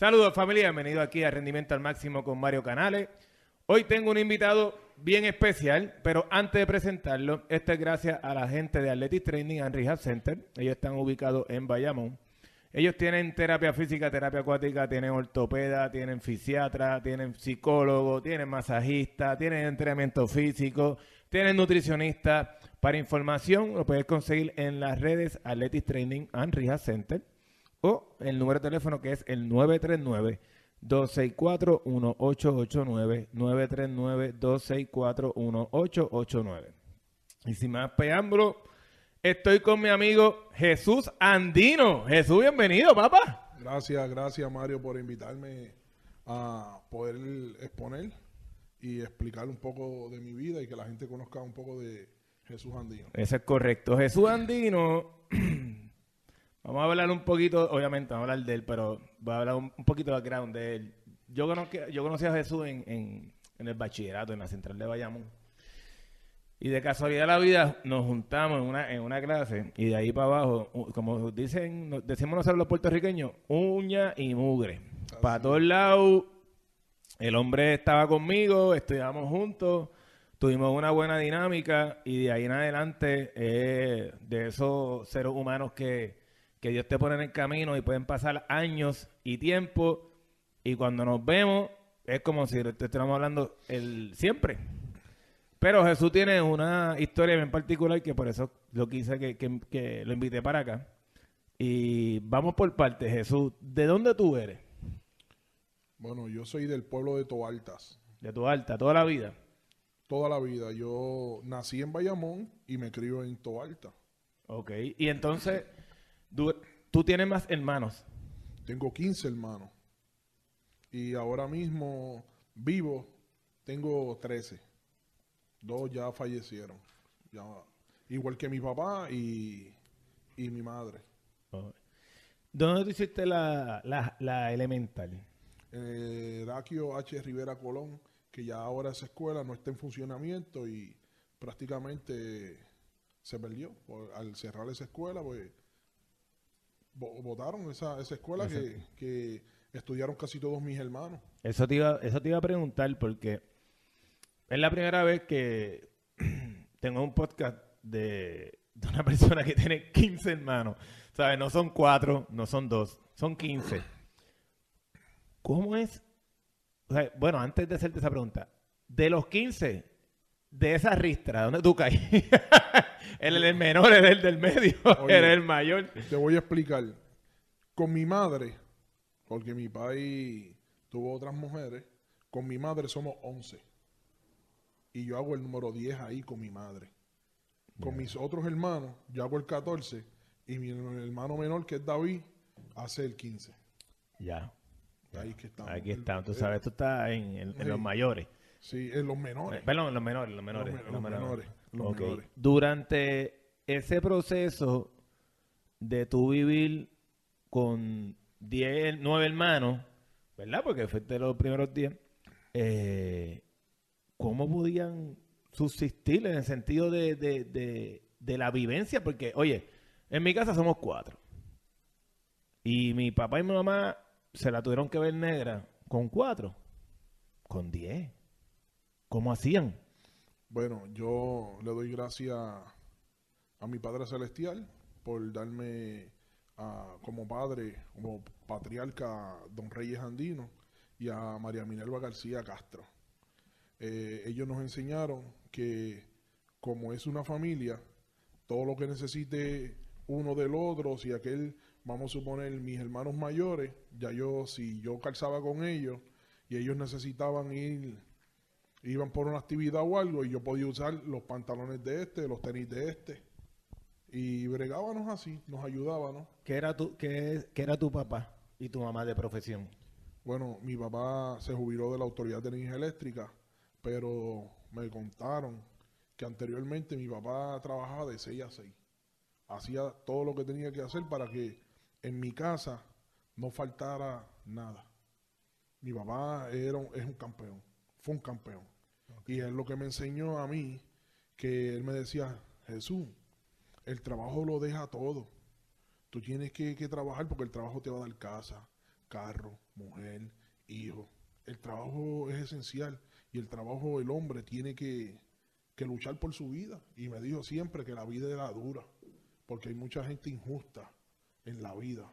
Saludos familia, bienvenido aquí a Rendimiento al Máximo con Mario Canales. Hoy tengo un invitado bien especial, pero antes de presentarlo, esto es gracias a la gente de Athletic Training and Rehab Center. Ellos están ubicados en Bayamón. Ellos tienen terapia física, terapia acuática, tienen ortopeda, tienen fisiatra, tienen psicólogo, tienen masajista, tienen entrenamiento físico, tienen nutricionista. Para información lo puedes conseguir en las redes Athletic Training and Rehab Center o el número de teléfono que es el 939 264 1889 939 264 1889. Y sin más preámbulo, estoy con mi amigo Jesús Andino. Jesús, bienvenido, papá. Gracias, gracias Mario por invitarme a poder exponer y explicar un poco de mi vida y que la gente conozca un poco de Jesús Andino. Eso es correcto. Jesús Andino, vamos a hablar un poquito, obviamente vamos a hablar de él, pero voy a hablar un, un poquito de background de él. Yo conocí, yo conocí a Jesús en, en, en el bachillerato, en la central de Bayamón. Y de casualidad de la vida nos juntamos en una, en una clase y de ahí para abajo, como dicen, decimos nosotros los puertorriqueños, uña y mugre. Para todos lados, el hombre estaba conmigo, estudiábamos juntos, tuvimos una buena dinámica y de ahí en adelante eh, de esos seres humanos que, que Dios te pone en el camino y pueden pasar años y tiempo y cuando nos vemos es como si te hablando el siempre. Pero Jesús tiene una historia bien particular que por eso lo quise que, que- que lo invité para acá. Y vamos por partes, Jesús. ¿De dónde tú eres? Bueno, yo soy del pueblo de Toaltas. De tu alta, toda la vida. Toda la vida. Yo nací en Bayamón y me crio en Toalta. Ok. Y entonces, tú, tú tienes más hermanos. Tengo 15 hermanos. Y ahora mismo vivo, tengo 13. Dos ya fallecieron. Ya, igual que mi papá y, y mi madre. ¿Dónde tú hiciste la, la, la elemental? Eh, Daquio H. Rivera Colón, que ya ahora esa escuela no está en funcionamiento y prácticamente se perdió. Por- al cerrar esa escuela, pues votaron esa, esa escuela que, que estudiaron casi todos mis hermanos. Eso te, iba, eso te iba a preguntar porque es la primera vez que tengo un podcast de, de una persona que tiene 15 hermanos. ¿Sabes? No son cuatro, no son dos, son 15. ¿Cómo es? O sea, bueno, antes de hacerte esa pregunta, de los 15, de esa ristra, ¿dónde tú caes? él el menor, es el del medio, Oye. es el mayor. Te voy a explicar. Con mi madre, porque mi país tuvo otras mujeres, con mi madre somos 11. Y yo hago el número 10 ahí con mi madre. Con mis otros hermanos, yo hago el 14. Y mi hermano menor, que es David, hace el 15. Ya, Ahí que estamos. aquí está. Tú el- sabes, tú estás en, en- en Sí. los mayores. Sí, en los Eh, menores. Perdón, en los menores, en los menores. Los me- en los menores, los Ok. menores. Durante ese proceso de tú vivir con 10, 9 hermanos, ¿verdad? Porque fuiste los primeros 10, eh, ¿cómo podían subsistir en el sentido de, de- de- de la vivencia? Porque, oye, en mi casa somos cuatro. Y mi papá y mi mamá se la tuvieron que ver negra con cuatro, con 10. ¿Cómo hacían? Bueno, yo le doy gracias a mi Padre Celestial por darme ah, como padre, como patriarca, don Reyes Andino y a María Minerva García Castro. Eh, ellos nos enseñaron que como es una familia, todo lo que necesite uno del otro, si aquel, vamos a suponer, mis hermanos mayores, ya yo, si yo calzaba con ellos y ellos necesitaban ir iban por una actividad o algo y yo podía usar los pantalones de este, los tenis de este. Y bregábamos así, nos ayudábamos. ¿Qué era tu, qué, qué era tu papá y tu mamá de profesión? Bueno, mi papá se jubiló de la Autoridad de Energía Eléctrica, pero me contaron que anteriormente mi papá trabajaba de 6 a 6. Hacía todo lo que tenía que hacer para que en mi casa no faltara nada. Mi papá era es un campeón, fue un campeón. Y es lo que me enseñó a mí, que él me decía, Jesús, el trabajo lo deja todo. Tú tienes que, que trabajar porque el trabajo te va a dar casa, carro, mujer, hijo. El trabajo es esencial y el trabajo del hombre tiene que, que luchar por su vida. Y me dijo siempre que la vida era dura, porque hay mucha gente injusta en la vida.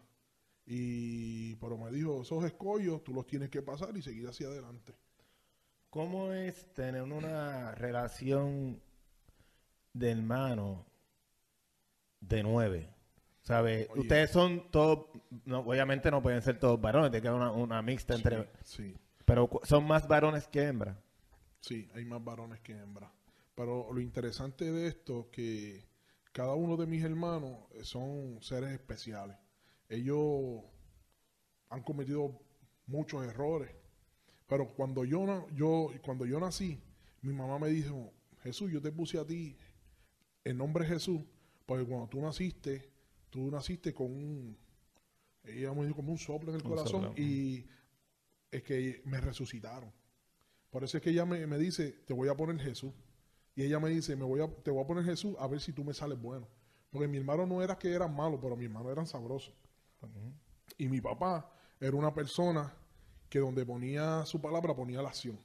Y, pero me dijo, esos escollos tú los tienes que pasar y seguir hacia adelante. ¿Cómo es tener una relación de hermano de nueve? ¿Sabe? Oye. Ustedes son todos, no, obviamente no pueden ser todos varones, tiene que haber una, una mixta entre... Sí, Pero son más varones que hembras. sí, hay más varones que hembras. Pero lo interesante de esto es que cada uno de mis hermanos eh, son seres especiales. Ellos han cometido muchos errores. Pero cuando yo, yo, cuando yo nací, mi mamá me dijo, Jesús, yo te puse a ti el nombre Jesús, porque cuando tú naciste, tú naciste con un, ella me dijo como un soplo en el Un corazón soplo. y es que me resucitaron. Por eso es que ella me, me dice, te voy a poner Jesús. Y ella me dice, me voy a, te voy a poner Jesús a ver si tú me sales bueno. Porque mi hermano no era que eran malos, pero mi hermano eran sabrosos. Y mi papá era una persona que donde ponía su palabra ponía la acción.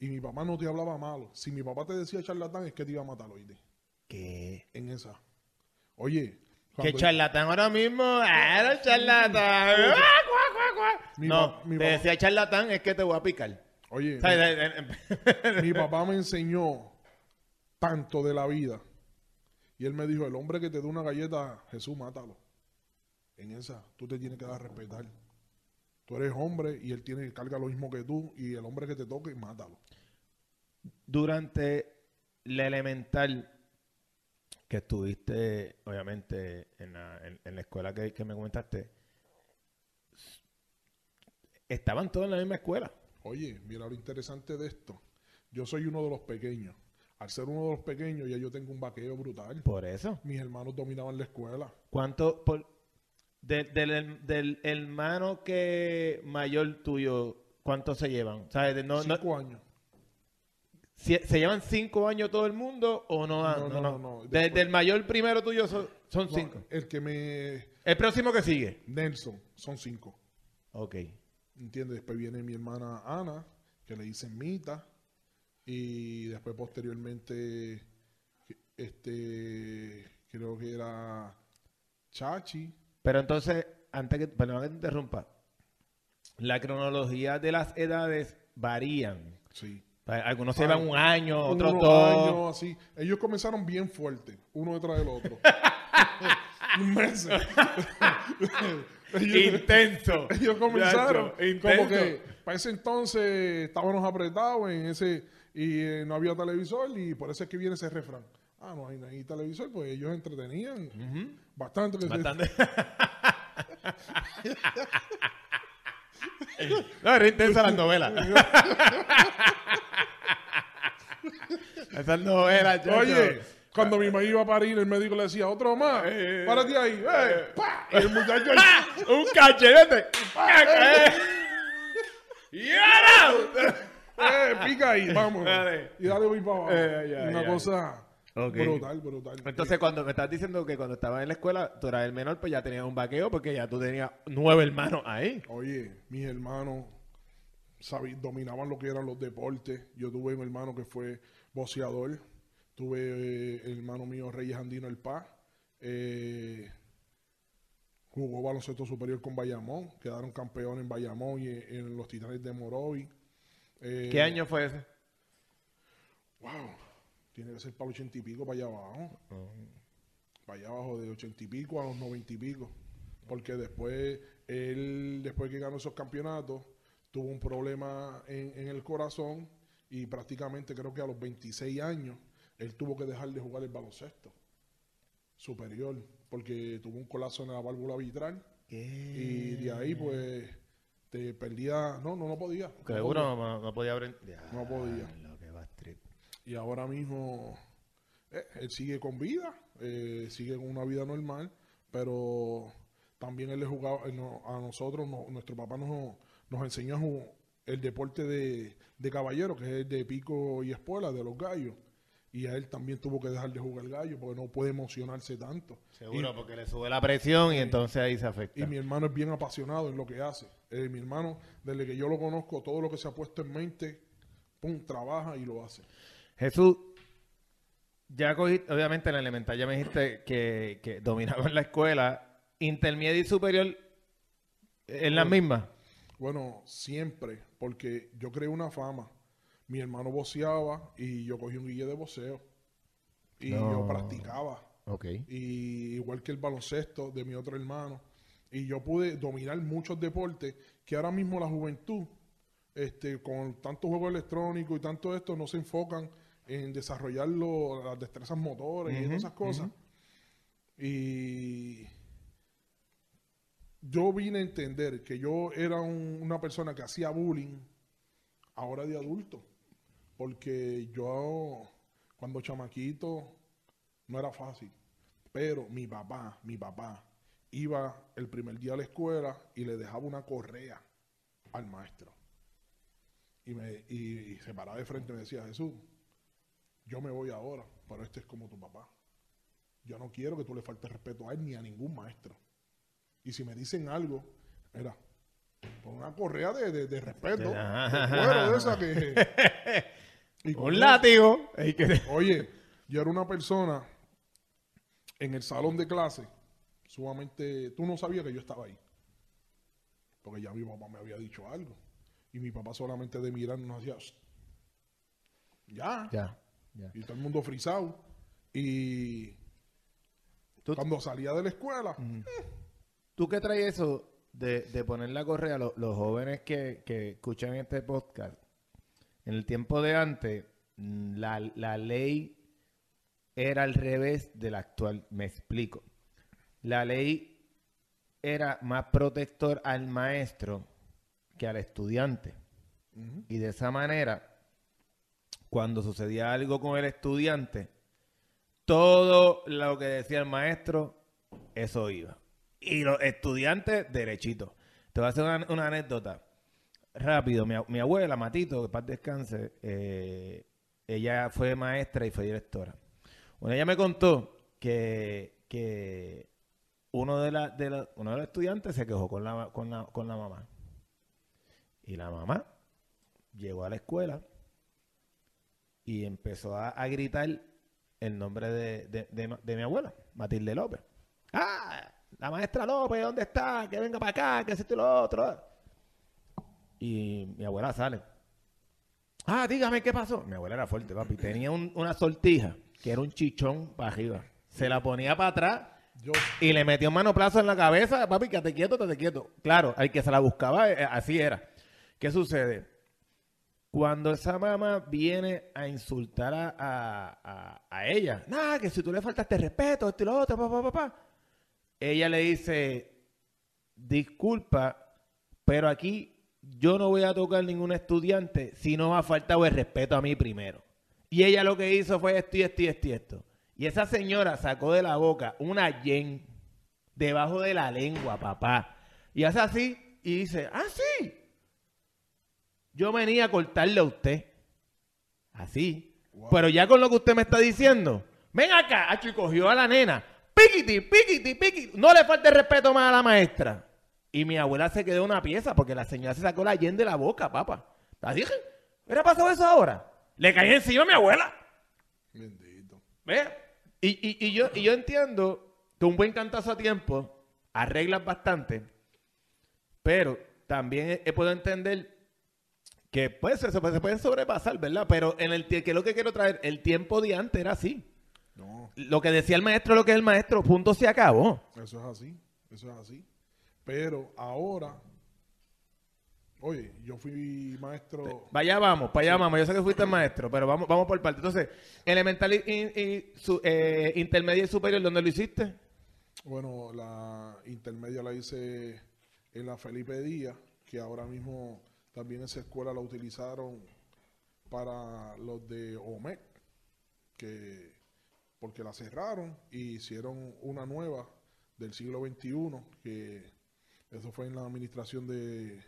Y mi papá no te hablaba malo. Si mi papá te decía charlatán es que te iba a matar, oíste. ¿Qué? En esa. Oye. ¿Qué cuando- charlatán ahora mismo? ¡Ah, era charlatán! ¡Ah, cuá! Mi no, mi te decía charlatán es que te voy a picar. Oye, ¿Sabes? Eh, eh, mi papá me enseñó tanto de la vida. Y él me dijo, el hombre que te dé una galleta, Jesús, mátalo. En esa, tú te tienes que dar a respetar. Tú eres hombre y él tiene que cargar lo mismo que tú. Y el hombre que te toque, mátalo. Durante la elemental que estuviste, obviamente, en la, en- en la escuela que, que me comentaste, estaban todos en la misma escuela. Oye, mira lo interesante de esto. Yo soy uno de los pequeños. Al ser uno de los pequeños, ya yo tengo un vaqueo brutal. Por eso. Mis hermanos dominaban la escuela. ¿Cuánto por de- del, del hermano que mayor tuyo, cuánto se llevan? ¿Sabes? No- Cinco años. si- ¿Se llevan cinco años todo el mundo o no? No, no, no, no. Desde el mayor primero tuyo son, son cinco. el que me... El próximo que sigue. Nelson, son cinco. Ok. ¿Entiendes? Después viene mi hermana Ana, que le dicen Mita. Y después posteriormente, este, creo que era Chachi. Pero entonces, antes que, perdón que te interrumpa, la cronología de las edades varían. Sí. Algunos se llevan un año, otros dos. años así. Ellos comenzaron bien fuerte, uno detrás del otro. Meses. ellos, Intenso. ellos comenzaron Yacho, como intenso. que para ese entonces estábamos apretados en ese y eh, no había televisor y por eso es que viene ese refrán. Ah, no hay televisor, pues ellos entretenían bastante. que se- Bastante. no, era intensa las novelas. Esas novelas, chacho. Oye, cuando mi mamá iba a parir, el médico le decía, otro más, Eh, párate ahí, eh, pa. Y el muchacho ¡Ah! ¡Un cachete! ¡Y ahora! eh, pica ahí, vamos. Dale. Y dale voy para abajo. Eh, Una cosa Brutal, brutal. Entonces, cuando me estás diciendo que cuando estabas en la escuela, tú eras el menor, pues ya tenías un vaqueo porque ya tú tenías nueve hermanos ahí. Oye, mis hermanos dominaban lo que eran los deportes. Yo tuve un hermano que fue boxeador. Tuve eh, el hermano mío, Reyes Andino El Paz. Eh, jugó baloncesto superior con Bayamón. Quedaron campeones en Bayamón y en, en los Titanes de Morovi. Eh, ¿Qué año fue ese? Wow. Tiene que ser para los ochenta y pico, para allá abajo. Para allá abajo, de ochenta y pico a los noventa y pico. Porque después, él, después que ganó esos campeonatos, tuvo un problema en, en el corazón y prácticamente creo que a los 26 años, él tuvo que dejar de jugar el baloncesto superior porque tuvo un colapso en la válvula vitral y de ahí pues te perdía, no, no, no podía. No podía. no, no podía abrir. No podía. Lo que va trip. Y ahora mismo eh, él sigue con vida, eh, sigue con una vida normal, pero también él le jugaba, él no- a nosotros, no- nuestro papá nos, nos enseñó el deporte de, de caballero, que es el de pico y espuela, de los gallos. y a él también tuvo que dejar de jugar gallo porque no puede emocionarse tanto. Seguro, porque le sube la presión y entonces ahí se afecta. Y mi hermano es bien apasionado en lo que hace. Eh, mi hermano, desde que yo lo conozco, todo lo que se ha puesto en mente, pum, trabaja y lo hace. Jesús, ya cogiste, obviamente en la elemental ya me dijiste que, que dominaba en la escuela, intermedia y superior, ¿en las mismas? Bueno, siempre, porque yo creé una fama. Mi hermano boceaba y yo cogí un guille de voceo. Y No. yo practicaba. Y igual que el baloncesto de mi otro hermano. Y yo pude dominar muchos deportes que ahora mismo la juventud, este, con tanto juego electrónico y tanto esto, no se enfocan en desarrollar lo- las destrezas motores y todas esas cosas. Y yo vine a entender que yo era un- una persona que hacía bullying ahora de adulto. Porque yo, cuando chamaquito, no era fácil. Pero mi papá, mi papá, iba el primer día a la escuela y le dejaba una correa al maestro. Y, me, y, y se paraba de frente y me decía, Jesús, yo me voy ahora, pero este es como tu papá. Yo no quiero que tú le faltes respeto a él ni a ningún maestro. Y si me dicen algo, mira, pon una correa de, de- de respeto, de esa que... Y con Un látigo. Oye, yo era una persona en el salón de clase, sumamente, tú no sabías que yo estaba ahí. Porque ya mi papá me había dicho algo. Y mi papá solamente de mirar nos hacía, ya. Ya, Y todo el mundo frisado. Y Tú- cuando salía de la escuela, ¿Tú qué traes eso de, de poner la correa? Lo- los jóvenes que, que escuchan este podcast, en el tiempo de antes, mm, la, la ley era al revés de la actual. Me explico. La ley era más protector al maestro que al estudiante. Y de esa manera, cuando sucedía algo con el estudiante, todo lo que decía el maestro, eso iba. Y los estudiantes, derechito. Te voy a hacer una, anécdota. Rápido, mi abuela, Matito, que paz descanse, eh, ella fue maestra y fue directora. Bueno, ella me contó que, que uno, de la, de la- uno de los estudiantes se quejó con la, con la, con la mamá. Y la mamá llegó a la escuela y empezó a, a gritar el nombre de, de- de mi abuela, Matilde López. ¡Ah! La maestra López, ¿dónde está? Que venga para acá, que esto y lo otro. Y mi abuela sale. Ah, dígame qué pasó. Mi abuela era fuerte, papi. Tenía un- una sortija que era un chichón para arriba. Se la ponía para atrás yo, y le metió un manoplazo en la cabeza, papi, que te quieto, te quieto. Claro, al que se la buscaba, eh, así era. ¿Qué sucede? Cuando esa mamá viene a insultar a, a- a- ella, nada, que si tú le faltaste respeto, esto y lo otro, papá, papá, ella le dice, disculpa, pero aquí yo no voy a tocar ningún estudiante si no ha faltado el respeto a mí primero. Y ella lo que hizo fue esto y esto y esto y esto. Y esa señora sacó de la boca una yen debajo de la lengua, papá. Y hace así y dice, ah, sí. Yo venía a cortarle a usted. Así. Wow. Pero ya con lo que usted me está diciendo, ven acá, y cogió a la nena. Piquiti, piquiti, piquiti. No le falte respeto más a la maestra. Y mi abuela se quedó una pieza porque la señora se sacó la yen de la boca, papá. ¿La dije? ¿Hubiera pasado eso ahora? Le caí encima a mi abuela. bendito. ¿Ves? Y, y- y yo, y yo entiendo que un buen cantazo a tiempo arreglas bastante, pero también he- he puedo entender que pues se, se pueden sobrepasar, ¿verdad? Pero en el que es lo que quiero traer, el tiempo de antes era así. No, Lo que decía el maestro, lo que es el maestro, punto se acabó. eso es así, eso es así. Pero ahora, oye, yo fui maestro, Vaya vamos, para allá vamos. Yo sé que fuiste el maestro, pero vamos, vamos por parte. Entonces, elemental y- y su- eh, intermedia y superior, ¿dónde lo hiciste? bueno, la intermedia la hice en la Felipe Díaz, que ahora mismo también esa escuela la utilizaron para los de OMEC, que porque la cerraron y hicieron una nueva del siglo XXI, que eso fue en la administración de,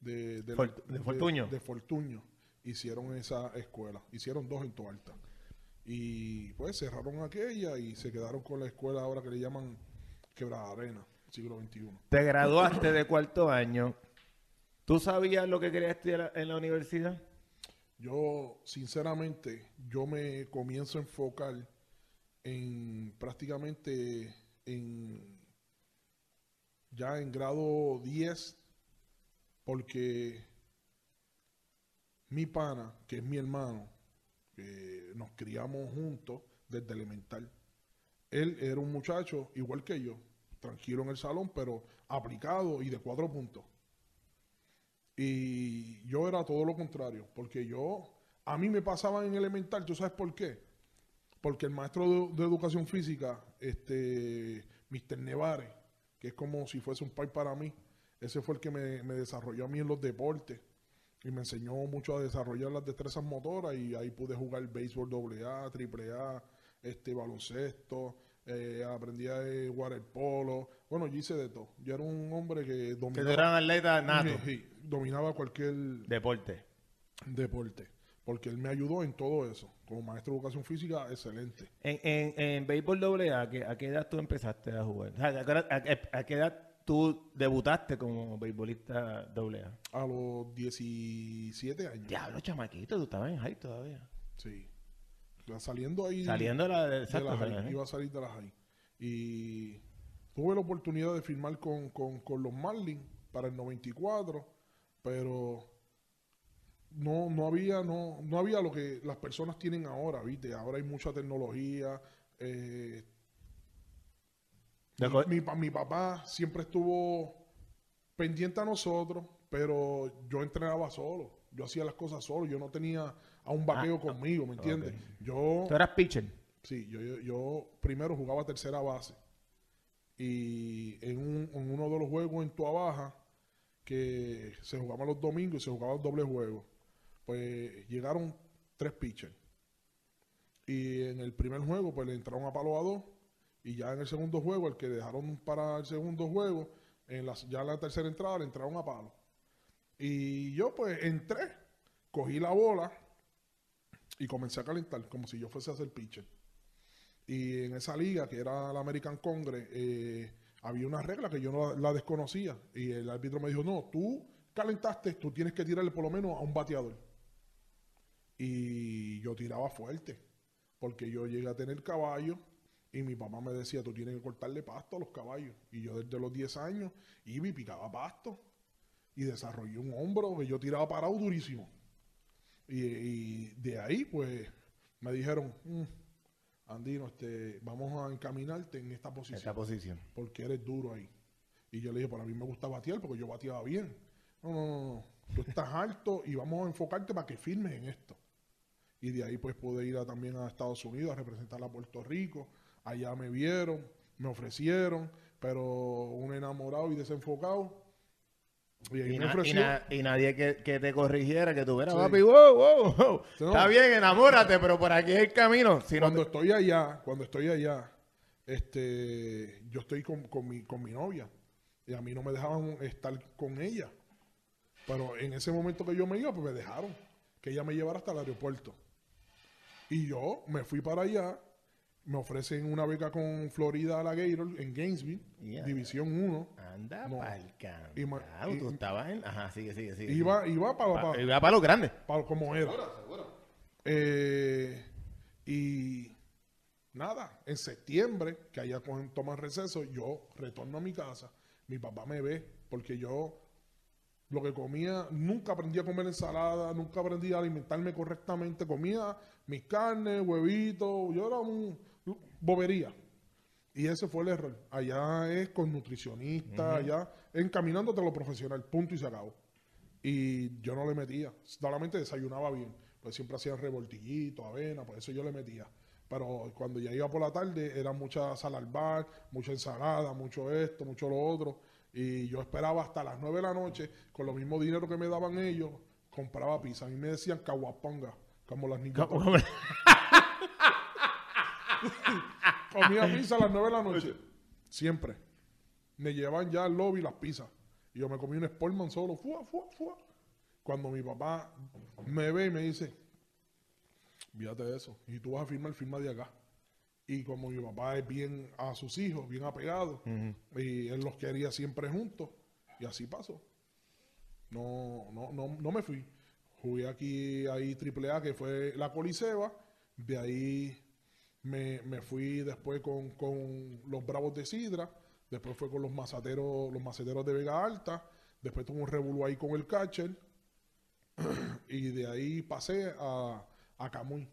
de, de- Fort- de Fortuño. de Fortuño. Hicieron esa escuela, hicieron dos en Toalta. Y pues cerraron aquella y se quedaron con la escuela ahora que le llaman Quebrada Arena, siglo XXI. Te graduaste de cuarto año. ¿Tú sabías lo que querías estudiar en la universidad? Yo, sinceramente, yo me comienzo a enfocar en prácticamente en ya en grado 10 porque mi pana, que es mi hermano, nos criamos juntos desde elemental, él era un muchacho igual que yo, tranquilo en el salón, pero aplicado y de cuatro puntos. Y yo era todo lo contrario, porque yo, a mí me pasaba en elemental, ¿tú sabes por qué? Porque el maestro de, de educación física, este, Mr. Nevares, que es como si fuese un pai para mí, ese fue el que me, me desarrolló a mí en los deportes y me enseñó mucho a desarrollar las destrezas motoras y ahí pude jugar béisbol AA, AAA, este, baloncesto, eh, aprendí a eh, waterpolo. Bueno, yo hice de todo. Yo era un hombre que Que dominaba, tú eras un atleta nato. Sí, sí, dominaba cualquier Deporte. deporte. Porque él me ayudó en todo eso. Como maestro de educación física, excelente. En, en, en béisbol doble A, ¿a qué, ¿a qué edad tú empezaste a jugar? ¿a, qué edad- a qué- a qué edad tú debutaste como beisbolista doble A? A los 17 años. Diablo, chamaquito, tú estabas en high todavía. Sí. Saliendo ahí. Saliendo de la... de- de exacto, la high, iba a salir de la high. Y tuve la oportunidad de firmar con, con, con los Marlins para el 94, pero no, no había, no, no había lo que las personas tienen ahora, ¿viste? Ahora hay mucha tecnología. eh, mi, mi pa- mi papá siempre estuvo pendiente a nosotros, pero yo entrenaba solo. Yo hacía las cosas solo. Yo no tenía a un vaqueo conmigo, ¿me entiendes? Yo Tú eras pitcher. Sí, yo, yo, yo primero jugaba tercera base. Y en, un- en uno de los juegos en Tua Baja, que se jugaban los domingos y se jugaban doble juego, pues llegaron tres pitchers. Y en el primer juego, pues le entraron a palo a dos. Y ya en el segundo juego, el que dejaron para el segundo juego, en la, ya en la tercera entrada le entraron a palo. Y yo, pues entré, cogí la bola y comencé a calentar, como si yo fuese a hacer pitcher. Y en esa liga, que era la American Congress, eh, había una regla que yo no la, desconocía. Y el árbitro me dijo, no, tú calentaste, tú tienes que tirarle por lo menos a un bateador. Y yo tiraba fuerte, porque yo llegué a tener caballo y mi papá me decía, tú tienes que cortarle pasto a los caballos. Y yo desde los 10 años iba y picaba pasto. Y desarrollé un hombro que yo tiraba parado durísimo. Y, y de ahí, pues, me dijeron, "Mm, Andino, este, vamos a encaminarte en esta posición Esta posición. porque eres duro ahí. Y yo le dije, para mí me gusta batear porque yo bateaba bien. No, no, no, no. Tú estás alto y vamos a enfocarte para que firmes en esto. Y de ahí pues pude ir a- también a Estados Unidos a representar a Puerto Rico. Allá me vieron, me ofrecieron, pero un enamorado y desenfocado. Y ahí Y, me na- y ofreció. na- y nadie que, que te corrigiera, que tuviera, Sí. papi, wow, wow, wow. No. Está bien, enamórate, pero por aquí es el camino. Si no cuando te- estoy allá, cuando estoy allá, este, yo estoy con, con mi, con mi novia y a mí no me dejaban estar con ella. Pero en ese momento que yo me iba, pues me dejaron que ella me llevara hasta el aeropuerto. Y yo me fui para allá, me ofrecen una beca con Florida Alligator en Gainesville. División 1. Anda No. pa'l y- tú estabas en... Ajá, sigue, sigue, sigue. Iba, iba para, Pa- para, iba para los grandes. para como era. Eh, y nada, en septiembre, que allá toman receso, yo retorno a mi casa. Mi papá me ve, porque yo lo que comía, nunca aprendí a comer ensalada, nunca aprendí a alimentarme correctamente. Comía mis carnes, huevitos, yo era un bobería. Y ese fue el error. Allá es con nutricionista, allá encaminándote a lo profesional, punto y se acabó. Y yo no le metía, solamente desayunaba bien, pues siempre hacían revoltillitos, avena, pues eso yo le metía. Pero cuando ya iba por la tarde era mucha sal al bar, mucha ensalada, mucho esto, mucho lo otro. Y yo esperaba hasta las 9 de la noche, con lo mismo dinero que me daban ellos, compraba pizza. A mí me decían caguaponga, como las niñas. ¿Cómo- cómo- Comía pizza a las 9 de la noche. Siempre. Me llevaban ya al lobby las pizzas. Y yo me comí un Sportman solo. Fua, fua, fua. Cuando mi papá me ve y me dice, Fíjate de eso. Y tú vas a firmar, firma de acá. Y como mi papá es bien a sus hijos, bien apegado, y él los quería siempre juntos, y así pasó. No, no, no, no me fui. Jugué aquí, ahí AAA, que fue la Coliseba. De ahí me, me fui después con, con los Bravos de Sidra. Después fue con los mazateros, los maceteros de Vega Alta. Después tuve un revuelo ahí con el catcher. y de ahí pasé a, a Camuy.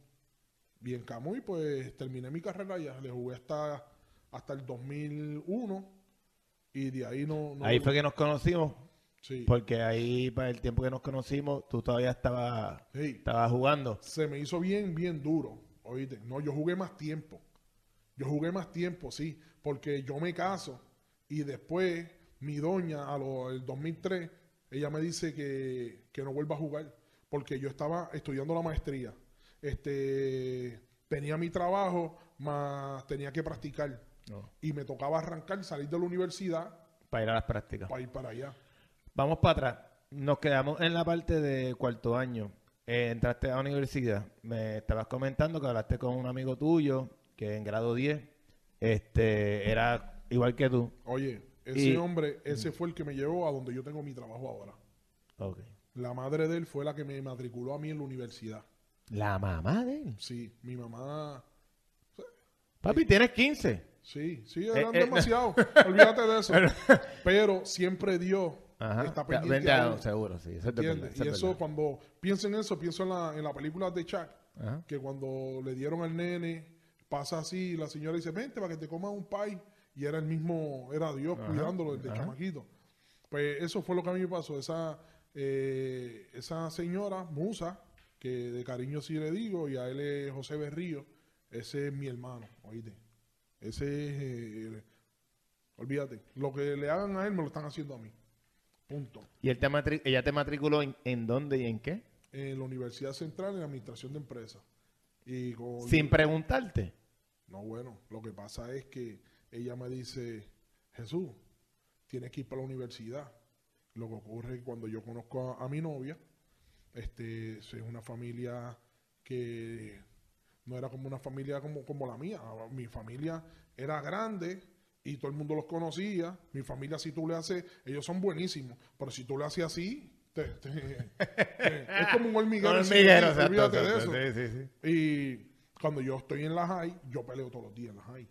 Y en Camuy, pues terminé mi carrera ya. Le jugué hasta, hasta el 2001. Y de ahí no. no Ahí fue que nos conocimos. Sí. Porque ahí, para el tiempo que nos conocimos, tú todavía estabas Hey, estabas jugando. se me hizo bien, bien duro. Oíste, no, yo jugué más tiempo. Yo jugué más tiempo, sí, porque yo me caso y después mi doña, a lo el 2003, ella me dice que, que no vuelva a jugar, porque yo estaba estudiando la maestría. Este, tenía mi trabajo, más tenía que practicar. Y me tocaba arrancar, salir de la universidad Para ir a las prácticas. para ir para allá. Vamos para atrás. Nos quedamos en la parte de cuarto año. Eh, entraste a la universidad. Me estabas comentando que hablaste con un amigo tuyo que en grado 10 este, era igual que tú. Oye, ese Y- hombre, ese fue el que me llevó a donde yo tengo mi trabajo ahora. Ok. La madre de él fue la que me matriculó a mí en la universidad. La mamá de él. Sí, mi mamá. Papi, tienes 15. Sí, sí, eran Eh, eh, demasiado. Olvídate de eso. Pero siempre Dios Ajá. está pendiente. uno, seguro, sí. Eso es de ¿entiendes? verdad, eso Y es eso, verdad. cuando pienso en eso, pienso en la, en la película de Chuck, Ajá. que cuando le dieron al nene, pasa así, la señora dice, vente para que te comas un pay. Y era el mismo, era Dios Ajá, cuidándolo desde chamaquito. Pues eso fue lo que a mí me pasó. Esa, eh, esa señora, Musa, que de cariño sí le digo, y a él es José Berrío, ese es mi hermano, oíste. Ese es, eh, olvídate, lo que le hagan a él me lo están haciendo a mí. Punto. ¿Y él te ella te matriculó en, en dónde y en qué? En la Universidad Central en Administración de Empresas. Y con, Sin preguntarte. No, bueno, lo que pasa es que ella me dice, Jesús, tienes que ir para la universidad. Lo que ocurre es que cuando yo conozco a, a mi novia, este, es una familia que no era como una familia como, como la mía. Mi familia era grande y todo el mundo los conocía. Mi familia, si tú le haces, ellos son buenísimos, pero si tú le haces así, te- te- te- es como un hormiguero. Un sin hormiguero, ti, exacto, olvídate de exacto, eso. sí, sí, sí. Y cuando yo estoy en la high, yo peleo todos los días en la high.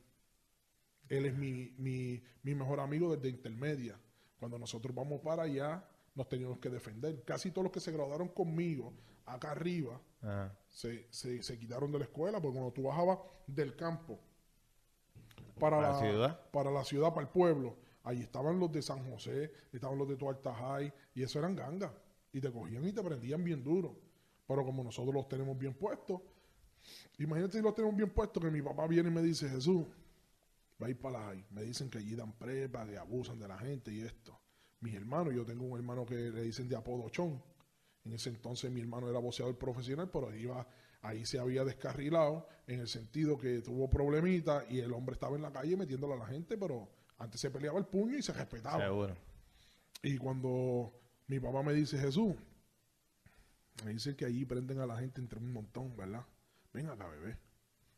Él es mi, mi, mi mejor amigo desde intermedia. Cuando nosotros vamos para allá, nos teníamos que defender. Casi todos los que se graduaron conmigo, acá arriba, se, se, se quitaron de la escuela, porque cuando tú bajabas del campo para, Para la, ciudad. para la ciudad, para el pueblo, ahí estaban los de San José, estaban los de Tualta High, y eso eran gangas. Y te cogían y te prendían bien duro. Pero como nosotros los tenemos bien puestos, imagínate si los tenemos bien puestos, que mi papá viene y me dice, Jesús, va a ir para la high. Me dicen que allí dan prepa, que abusan de la gente y esto. Mis hermanos, yo tengo un hermano que le dicen de apodo Chon. En ese entonces mi hermano era boxeador profesional, pero iba, ahí se había descarrilado en el sentido que tuvo problemitas y el hombre estaba en la calle metiéndole a la gente, pero antes se peleaba el puño y se respetaba. Seguro. Y cuando mi papá me dice, Jesús, me dicen que allí prenden a la gente entre un montón, ¿verdad? Ven acá, bebé.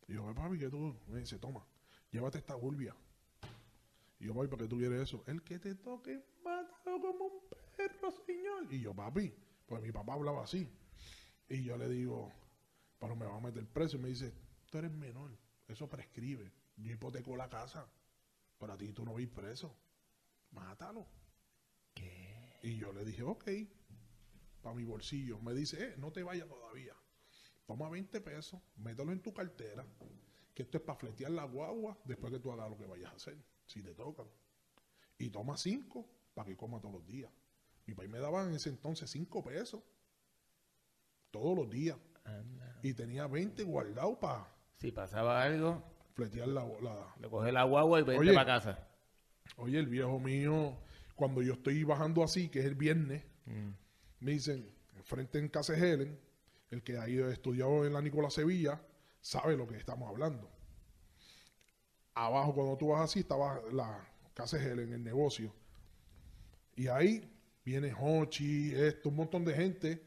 Y yo, "Ve, papi, que tú? Me dice, toma, llévate esta gurbia. Y yo, papi, ¿para qué tú quieres eso? El que te toque, mátalo como un perro, señor. Y yo, papi, pues mi papá hablaba así. Y yo le digo, pero me va a meter preso. Y me dice, tú eres menor, eso prescribe. Yo hipoteco la casa, pero a ti tú no ir preso. Mátalo. Y yo le dije, ok, para mi bolsillo. Me dice, eh, no te vayas todavía. Toma 20 pesos, mételo en tu cartera, que esto es para fletear la guagua después que tú hagas lo que vayas a hacer, si te tocan. Y toma 5 para que coma todos los días. Mi país me daba en ese entonces 5 pesos. Todos los días. Anda. Y tenía 20 guardados para Si pasaba algo, fletear la, la, le coges la guagua y vete para casa. Oye, el viejo mío, cuando yo estoy bajando así, que es el viernes, Mm. me dicen, frente en Casa Helen, el que ha ido estudiado en la Nicolás Sevilla, sabe lo que estamos hablando. Abajo, cuando tú vas así, estaba la Casa Helen, el negocio. Y ahí viene Hochi, esto, un montón de gente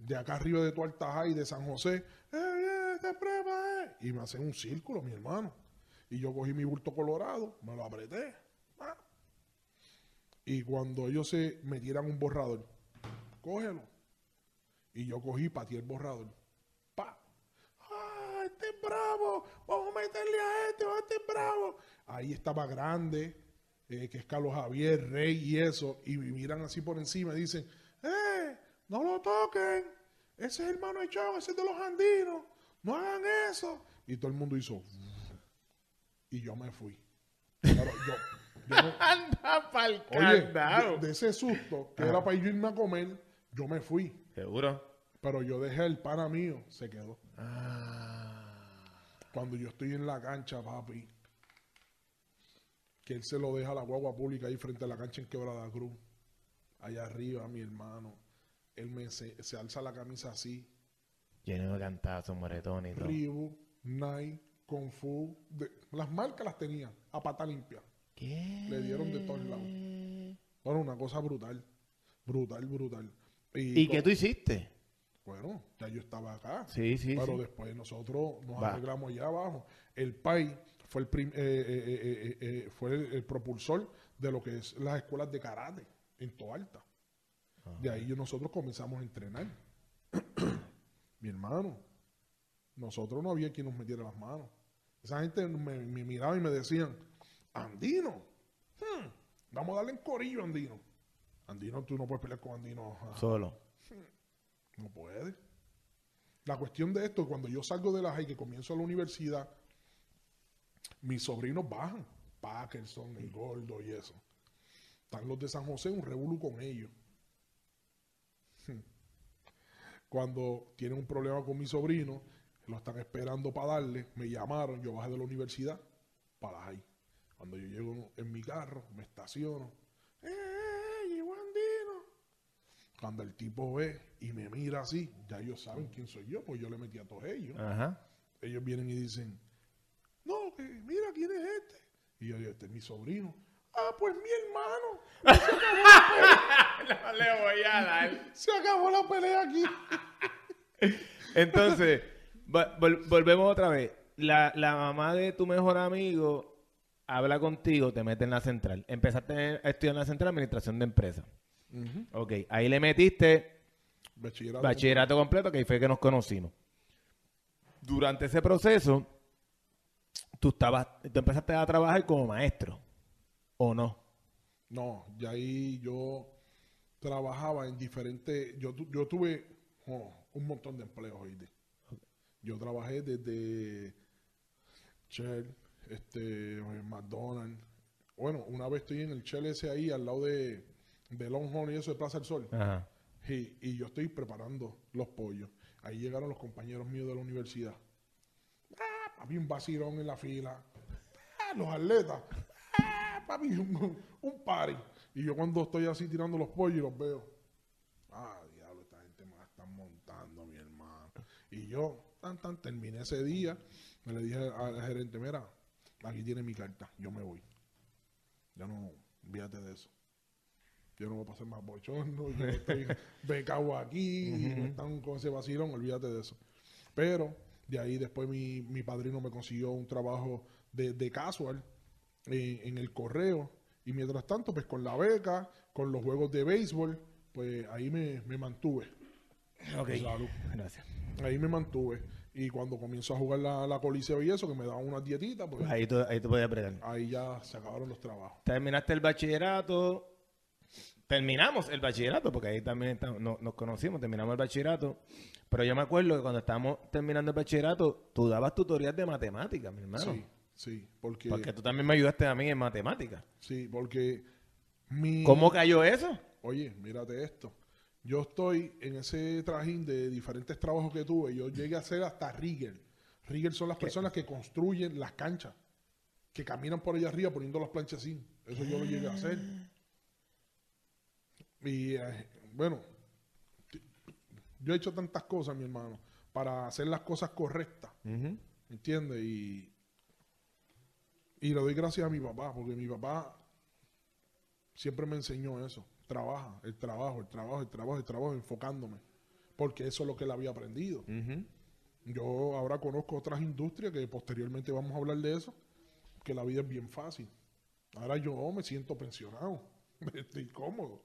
de acá arriba de Tualtajá y de San José. ¡Eh, te prueba, eh. Y me hacen un círculo, mi hermano. Y yo cogí mi bulto colorado, me lo apreté. ah. Y cuando ellos se metieran un borrador, cógelo. Y yo cogí, pateé el borrador. ¡Pa! ¡Ah, este es bravo! Vamos a meterle a este, este es bravo. Ahí estaba grande, eh, que es Carlos Javier, Rey y eso. Y miran así por encima y dicen, ¡eh! ¡No lo toquen! Ese es el hermano echado, ese es de los andinos. No hagan eso. Y todo el mundo hizo. Y yo me fui. Yo, yo Anda pa'l candado. de, de ese susto, que Ajá. era para yo irme a comer, yo me fui. Seguro. Pero yo dejé el pana mío, se quedó. Ah. Cuando yo estoy en la cancha, papi, que él se lo deja a la guagua pública ahí frente a la cancha en Quebrada Cruz. Allá arriba, mi hermano. Él me se, se alza la camisa así. Lleno de cantazos, moretones y todo. Reebok, Nike, Kung Fu. de- las marcas las tenía a pata limpia. ¿Qué? Le dieron de todos lados. Bueno, una cosa brutal. Brutal, brutal. ¿Y qué tú hiciste? Bueno, ya yo estaba acá. Sí, sí, pero sí. después nosotros nos Va. arreglamos allá abajo. El PAI fue el, prim- eh, eh, eh, eh, eh, fue el, el propulsor de lo que es las escuelas de karate en Toalta. De ahí nosotros comenzamos a entrenar. Mi hermano, nosotros no había quien nos metiera las manos. Esa gente me, me miraba y me decían, Andino, hmm, vamos a darle en corillo a Andino. Andino, tú no puedes pelear con Andino. ajá. Solo. No puede. La cuestión de esto, cuando yo salgo de la high, que comienzo la universidad, mis sobrinos bajan. Parkinson, el gordo y eso. Están los de San José, un revolú con ellos. Hmm. Cuando tienen un problema con mi sobrino, lo están esperando para darle, me llamaron, yo bajé de la universidad para la high. Cuando yo llego en mi carro, me estaciono. ¡Eh, eh! Cuando el tipo ve y me mira así, ya ellos saben quién soy yo, pues yo le metí a todos ellos. Ajá. Ellos vienen y dicen, no, que mira quién es este. Y yo digo, este es mi sobrino. Ah, pues mi hermano. No le voy a dar. Se acabó la pelea aquí. Entonces, vol- volvemos otra vez. La, la mamá de tu mejor amigo habla contigo, te mete en la central. Empezaste a estudiar en la central de administración de empresas. Ok, ahí le metiste Bachillerato. bachillerato completo, que ahí fue que nos conocimos. Durante ese proceso, tú estabas, tú empezaste a trabajar como maestro, ¿o no? No, y ahí yo trabajaba en diferentes. Yo, tu- yo tuve oh, un montón de empleos hoy. Yo trabajé desde Shell, este, eh, McDonald's. Bueno, una vez estoy en el Shell ese ahí al lado de, de Longhorn y eso de Plaza del Sol. Ajá. Y, y yo estoy preparando los pollos. Ahí llegaron los compañeros míos de la universidad. Ah, papi, un vacilón en la fila. Ah, los atletas. Ah, papi, un, un party. Y yo cuando estoy así tirando los pollos y los veo. Ah, diablo, esta gente me la están montando, mi hermano. Y yo, tan, tan, terminé ese día. Me le dije al gerente, mira, aquí tiene mi carta, yo me voy. Ya no, olvídate de eso. Yo no voy a pasar más bochorno, yo estoy becado aquí, no están con ese vacilón, olvídate de eso. Pero de ahí después mi, mi padrino me consiguió un trabajo de, de casual en, en el correo. Y mientras tanto, pues con la beca, con los juegos de béisbol, pues ahí me, me mantuve. Ok. Salud. Gracias. Ahí me mantuve. Y cuando comienzo a jugar la, la coliseo y eso, que me daban unas dietitas, pues Ahí tú, ahí tú podías apretar. ahí ya se acabaron los trabajos. Terminaste el bachillerato. Terminamos el bachillerato, porque ahí también estamos- no- nos conocimos, terminamos el bachillerato. Pero yo me acuerdo que cuando estábamos terminando el bachillerato, tú dabas tutorías de matemáticas, mi hermano. Sí, sí, porque, Porque tú también me ayudaste a mí en matemáticas. sí, porque mi... ¿Cómo cayó eso? Oye, mírate esto. Yo estoy en ese trajín de diferentes trabajos que tuve. Yo llegué a ser hasta rigger. Rigger son las personas que construyen las canchas, que caminan por allá arriba poniendo las planchas así. Eso yo lo llegué a hacer. Y eh, bueno, yo he hecho tantas cosas, mi hermano, para hacer las cosas correctas. Ujú. ¿Entiendes? Y, y le doy gracias a mi papá, porque mi papá siempre me enseñó eso. Trabaja, el trabajo, el trabajo, el trabajo, el trabajo, enfocándome. Porque eso es lo que él había aprendido. Yo ahora conozco otras industrias que posteriormente vamos a hablar de eso, que la vida es bien fácil. Ahora yo me siento pensionado, estoy cómodo,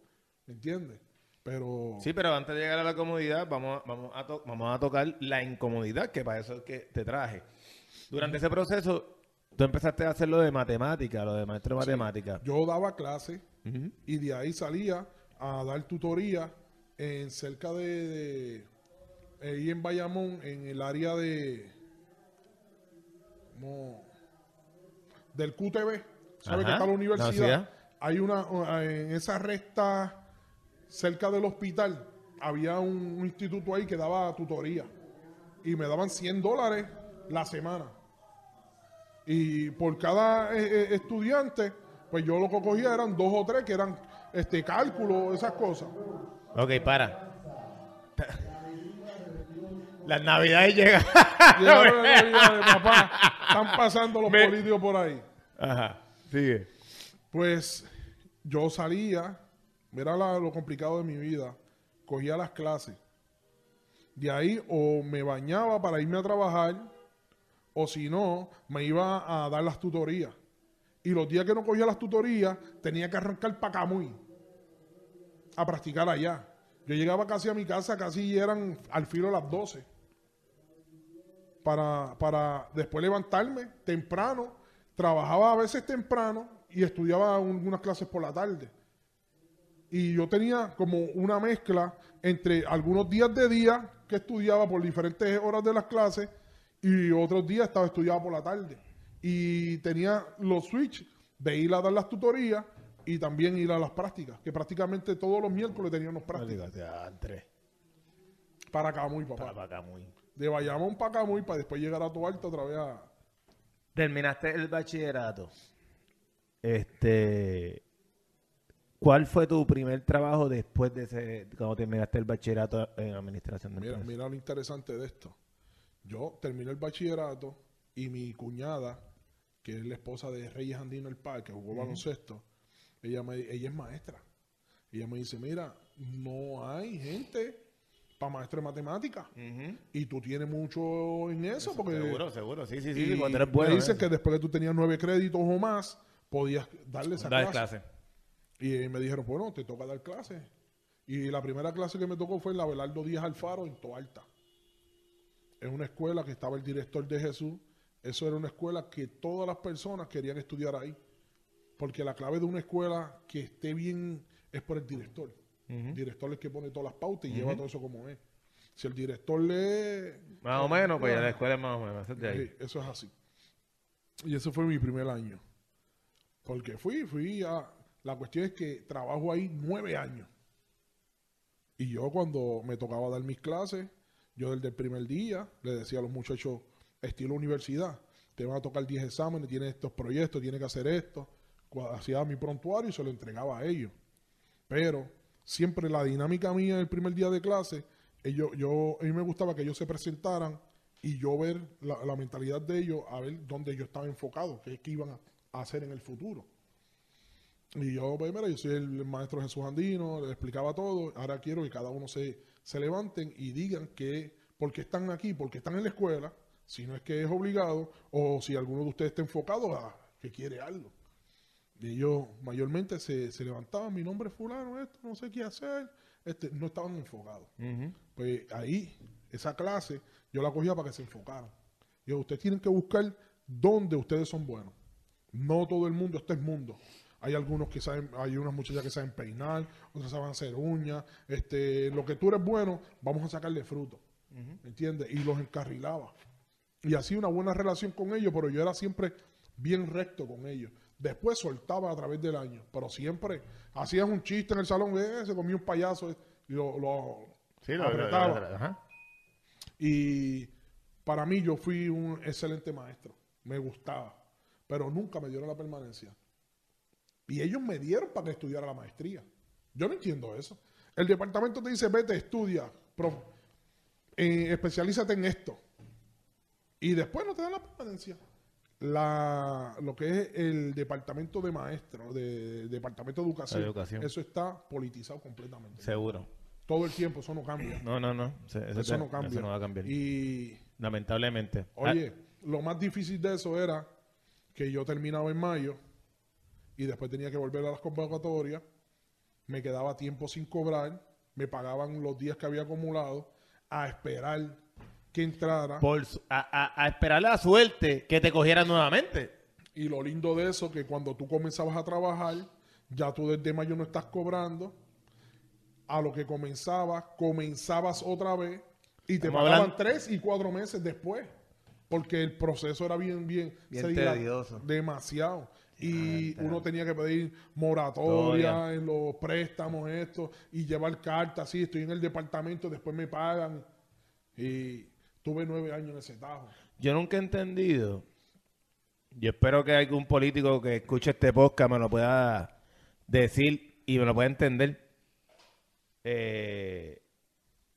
¿me entiendes? Pero Sí, pero antes de llegar a la comodidad, vamos, vamos, a, to- vamos a tocar la incomodidad, que para eso es que te traje. Durante ese proceso, tú empezaste a hacer lo de matemática, lo de maestro de matemática. yo daba clases y de ahí salía a dar tutoría en cerca de, de- ahí en Bayamón, en el área de del QTV, ¿sabe Ajá, que está la universidad. Hay una en esa recta cerca del hospital había un, un instituto ahí que daba tutoría y me daban 100 dólares la semana. Y por cada eh, eh, estudiante, pues yo lo que cogía eran dos o tres que eran este cálculo, esas cosas. Ok, para. Las navidades llegan. Llegaron las navidades, papá. Están pasando los Me- políticos por ahí. Ajá, sigue. Pues yo salía, mira la- lo complicado de mi vida, cogía las clases. De ahí o me bañaba para irme a trabajar, o si no, me iba a dar las tutorías. Y los días que no cogía las tutorías, tenía que arrancar para Camuy a practicar allá. Yo llegaba casi a mi casa, casi eran al filo de las 12. Para, para después levantarme temprano, trabajaba a veces temprano y estudiaba un- unas clases por la tarde. Y yo tenía como una mezcla entre algunos días de día que estudiaba por diferentes horas de las clases y otros días estaba estudiando por la tarde. Y tenía los switch de ir a dar las tutorías y también ir a las prácticas, que prácticamente todos los miércoles teníamos prácticas. Para Camuy, papá. Para acá, muy. De Bayamón para Camuy para después llegar a Toalta otra vez a... Terminaste el bachillerato. Este. ¿Cuál fue tu primer trabajo después de ese, cuando terminaste el bachillerato en administración de Mira, empresas? mira lo interesante de esto. Yo terminé el bachillerato y mi cuñada, que es la esposa de Reyes Andino El Paz, que jugó baloncesto, ella, me, ella es maestra. Ella me dice, mira, no hay gente para maestro de matemáticas. Y tú tienes mucho en eso, porque... Seguro, seguro, sí, sí, sí, y cuando eres me bueno. dicen ¿eh? que después que tú tenías nueve créditos o más, podías darle esa Dar clase. clase. Y me dijeron, bueno, te toca dar clases. Y la primera clase que me tocó fue en la Belardo Díaz Alfaro en Toalta. Es una escuela que estaba el director de Jesús. Eso era una escuela que todas las personas querían estudiar ahí. Porque la clave de una escuela que esté bien es por el director. El director es el que pone todas las pautas y lleva todo eso como es. Si el director lee... Más o menos, pues ya la escuela es más o menos. eso es de ahí. Sí, eso es así. Y ese fue mi primer año. Porque fui, fui a... La cuestión es que trabajo ahí nueve años. Y yo cuando me tocaba dar mis clases, yo desde el primer día le decía a los muchachos, estilo universidad, te van a tocar 10 exámenes, tienes estos proyectos, tienes que hacer esto. Hacía mi prontuario y se lo entregaba a ellos. Pero siempre la dinámica mía el primer día de clase, ellos, yo, a mí me gustaba que ellos se presentaran y yo ver la, la mentalidad de ellos, a ver dónde ellos estaban enfocados, qué es que iban a hacer en el futuro. Y yo, pues mira, yo soy el maestro Jesús Andino, le explicaba todo, ahora quiero que cada uno se, se levanten y digan que, por qué están aquí, por qué están en la escuela, si no es que es obligado, o si alguno de ustedes está enfocado a que quiere algo. Y ellos mayormente se, se levantaban, mi nombre es fulano, esto, no sé qué hacer, este, no estaban enfocados. Pues ahí, esa clase, yo la cogía para que se enfocaran. Yo, ustedes tienen que buscar dónde ustedes son buenos. No todo el mundo, este es mundo. Hay algunos que saben, hay unas muchachas que saben peinar, otras saben hacer uñas. Este, lo que tú eres bueno, vamos a sacarle fruto. ¿Me entiendes? Y los encarrilaba. Y así una buena relación con ellos, pero yo era siempre bien recto con ellos. Después soltaba a través del año, pero siempre hacías un chiste en el salón, eh, se comía un payaso eh, y lo, lo Sí, lo, lo- apretaba. lo- ajá. Y para mí yo fui un excelente maestro. Me gustaba. Pero nunca me dieron la permanencia. Y ellos me dieron para que estudiara la maestría. Yo no entiendo eso. El departamento te dice, vete, estudia, eh, especialízate en esto. Y después no te dan la permanencia. La, lo que es el departamento de maestro, de, departamento de educación, eso está politizado completamente. Seguro. Todo el tiempo, eso no cambia. No, no, no. Se- Eso, Eso te- no cambia. Eso no va a cambiar. Y Lamentablemente. Oye, lo más difícil de eso era que yo terminaba en mayo y después tenía que volver a las convocatorias, me quedaba tiempo sin cobrar, me pagaban los días que había acumulado, a esperar que entrara. Por su- a, a- a esperar la suerte que te cogiera nuevamente. Y lo lindo de eso, que cuando tú comenzabas a trabajar, ya tú desde mayo no estás cobrando. A lo que comenzabas, comenzabas otra vez y te pagaban hablando- tres y cuatro meses después. Porque el proceso era bien, bien, Bien tedioso. Demasiado. Y uno tenía que pedir moratoria en los préstamos, esto, y llevar cartas, sí, estoy en el departamento, después me pagan. Y tuve nueve años en ese tajo. Yo nunca he entendido. Yo espero que algún político que escuche este podcast me lo pueda decir y me lo pueda entender. Eh,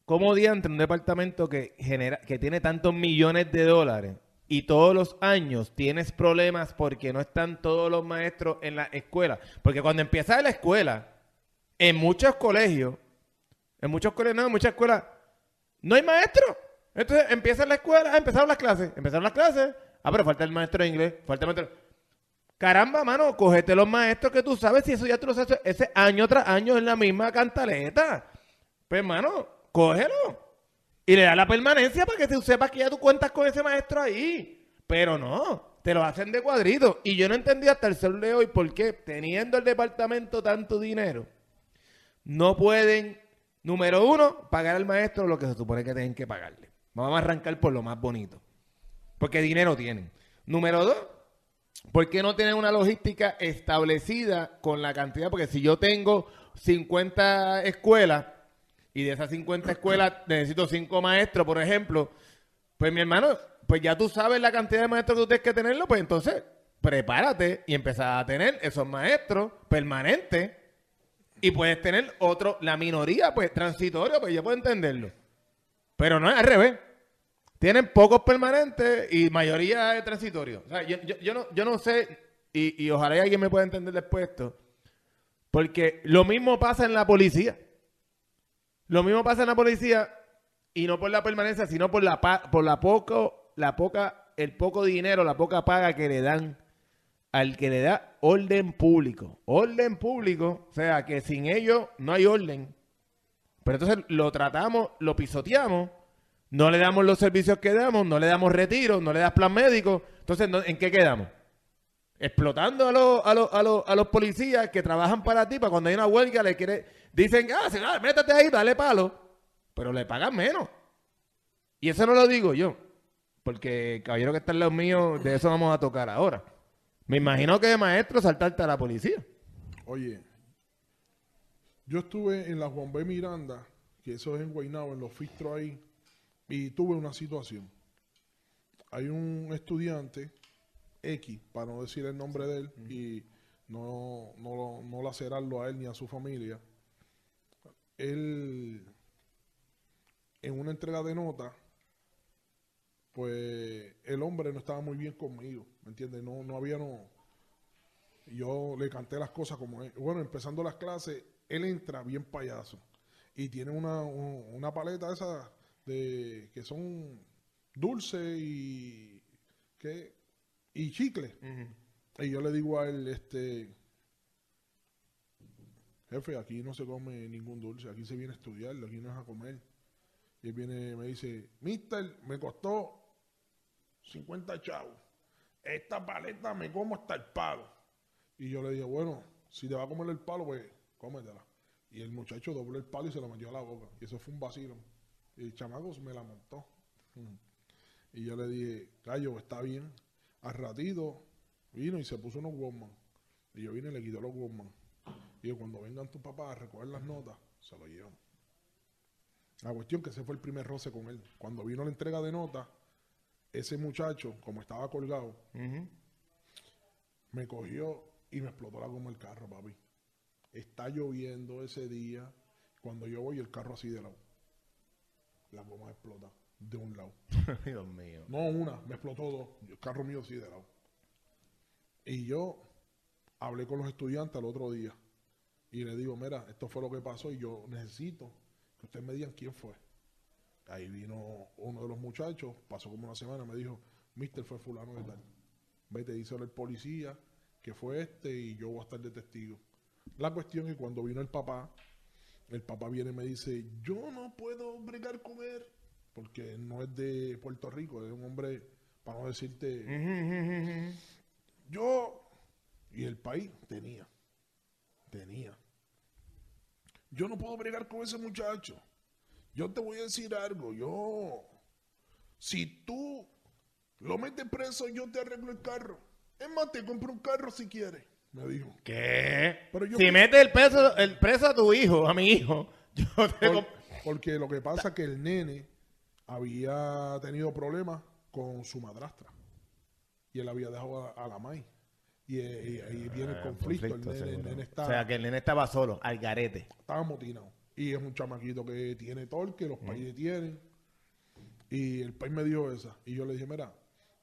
¿Cómo diantre un departamento que genera, que tiene tantos millones de dólares y todos los años tienes problemas porque no están todos los maestros en la escuela? Porque cuando empieza la escuela, en muchos colegios, en muchos colegios, no, en muchas escuelas, no hay maestro. Entonces empieza la escuela, empezaron las clases, empezaron las clases. Ah, pero falta el maestro de inglés, falta el maestro. Caramba, mano, cógete los maestros que tú sabes si eso ya tú lo sabes ese año tras año en la misma cantaleta. Pues, mano, cógelo. Y le da la permanencia para que tú sepas que ya tú cuentas con ese maestro ahí. Pero no, te lo hacen de cuadrito. Y yo no entendí hasta el sol de hoy por qué, teniendo el departamento tanto dinero, no pueden, número uno, pagar al maestro lo que se supone que tienen que pagarle. Vamos a arrancar por lo más bonito. Porque dinero tienen. Número dos, ¿por qué no tienen una logística establecida con la cantidad? Porque si yo tengo 50 escuelas y de esas 50 escuelas necesito 5 maestros, por ejemplo, pues mi hermano, pues ya tú sabes la cantidad de maestros que tú tienes que tenerlo, pues entonces prepárate y empezar a tener esos maestros permanentes y puedes tener otro, la minoría, pues transitorio, pues yo puedo entenderlo. Pero no es al revés. Tienen pocos permanentes y mayoría de transitorios. O sea, yo, yo- yo no, yo no sé, y, y ojalá alguien me pueda entender después esto, porque lo mismo pasa en la policía. Lo mismo pasa en la policía y no por la permanencia, sino por la por la poco, la poca, el poco dinero, la poca paga que le dan al que le da orden público. Orden público, o sea, que sin ellos no hay orden. Pero entonces lo tratamos, lo pisoteamos, no le damos los servicios que damos, no le damos retiro, no le das plan médico. Entonces, ¿no- ¿en qué quedamos? Explotando a los, a, los, a, los, a los policías que trabajan para ti, para cuando hay una huelga, le quiere, dicen, ah, ah, métete ahí, dale palo, pero le pagan menos. Y eso no lo digo yo, porque caballero que está al lado mío, de eso vamos a tocar ahora. Me imagino que de maestro saltarte a la policía. Oye, yo estuve en la Juan B. Miranda, que eso es en Guaynabo, en los filtros ahí, y tuve una situación. Hay un estudiante, X, para no decir el nombre de él, y no, no, no lacerarlo a él ni a su familia. Él, en una entrega de nota, pues el hombre no estaba muy bien conmigo, ¿me entiendes? No, no había, no, yo le canté las cosas como es. Bueno, empezando las clases, él entra bien payaso. Y tiene una, un- una paleta esa de que son dulces y ¿qué? y chicle. Y yo le digo a él, este jefe, aquí no se come ningún dulce, aquí se viene a estudiar, aquí no es a comer. Y viene, me dice, Mister, me costó 50 chavos. Esta paleta me como hasta el palo. Y yo le dije, bueno, si te va a comer el palo, pues cómetela. Y el muchacho dobló el palo y se lo metió a la boca. Y eso fue un vacilo. Y el chamaco me la montó. Y yo le dije, Gallo, está bien. Al ratito vino y se puso unos Walkman. Y yo vine y le quité los Walkman. Y yo, cuando vengan tus papás a recoger las notas, se lo llevan. La cuestión que ese fue el primer roce con él. Cuando vino la entrega de notas, ese muchacho, como estaba colgado, me cogió y me explotó la goma el carro, papi. Está lloviendo ese día. Cuando yo voy, el carro así de lado. La goma explota de un lado. Dios mío. No una, me explotó dos. El carro mío así de lado. Y yo hablé con los estudiantes al otro día. Y le digo, mira, esto fue lo que pasó y yo necesito que ustedes me digan quién fue. Ahí vino uno de los muchachos, pasó como una semana, me dijo, Mister fue fulano de tal. Vete, dice el policía que fue este y yo voy a estar de testigo. La cuestión es que cuando vino el papá, el papá viene y me dice, yo no puedo bregar con él, porque no es de Puerto Rico, es un hombre, para no decirte, yo, y el país tenía, tenía. Yo no puedo bregar con ese muchacho. Yo te voy a decir algo, yo, si tú lo metes preso, yo te arreglo el carro. Es más, te compro un carro si quieres, me dijo. ¿Qué? Pero yo- si metes el peso, el preso a tu hijo, a mi hijo, yo te Por- comp- porque lo que pasa es que el nene había tenido problemas con su madrastra. Y él había dejado a, a la maíz. Y, eh, y ahí viene el conflicto. el, conflicto, nene, el seguro. nene está, O sea, que el nene estaba solo, al garete. estaba amotinado. Y es un chamaquito que tiene torque, los países tienen. Y el país me dio esa. Y yo le dije, mira,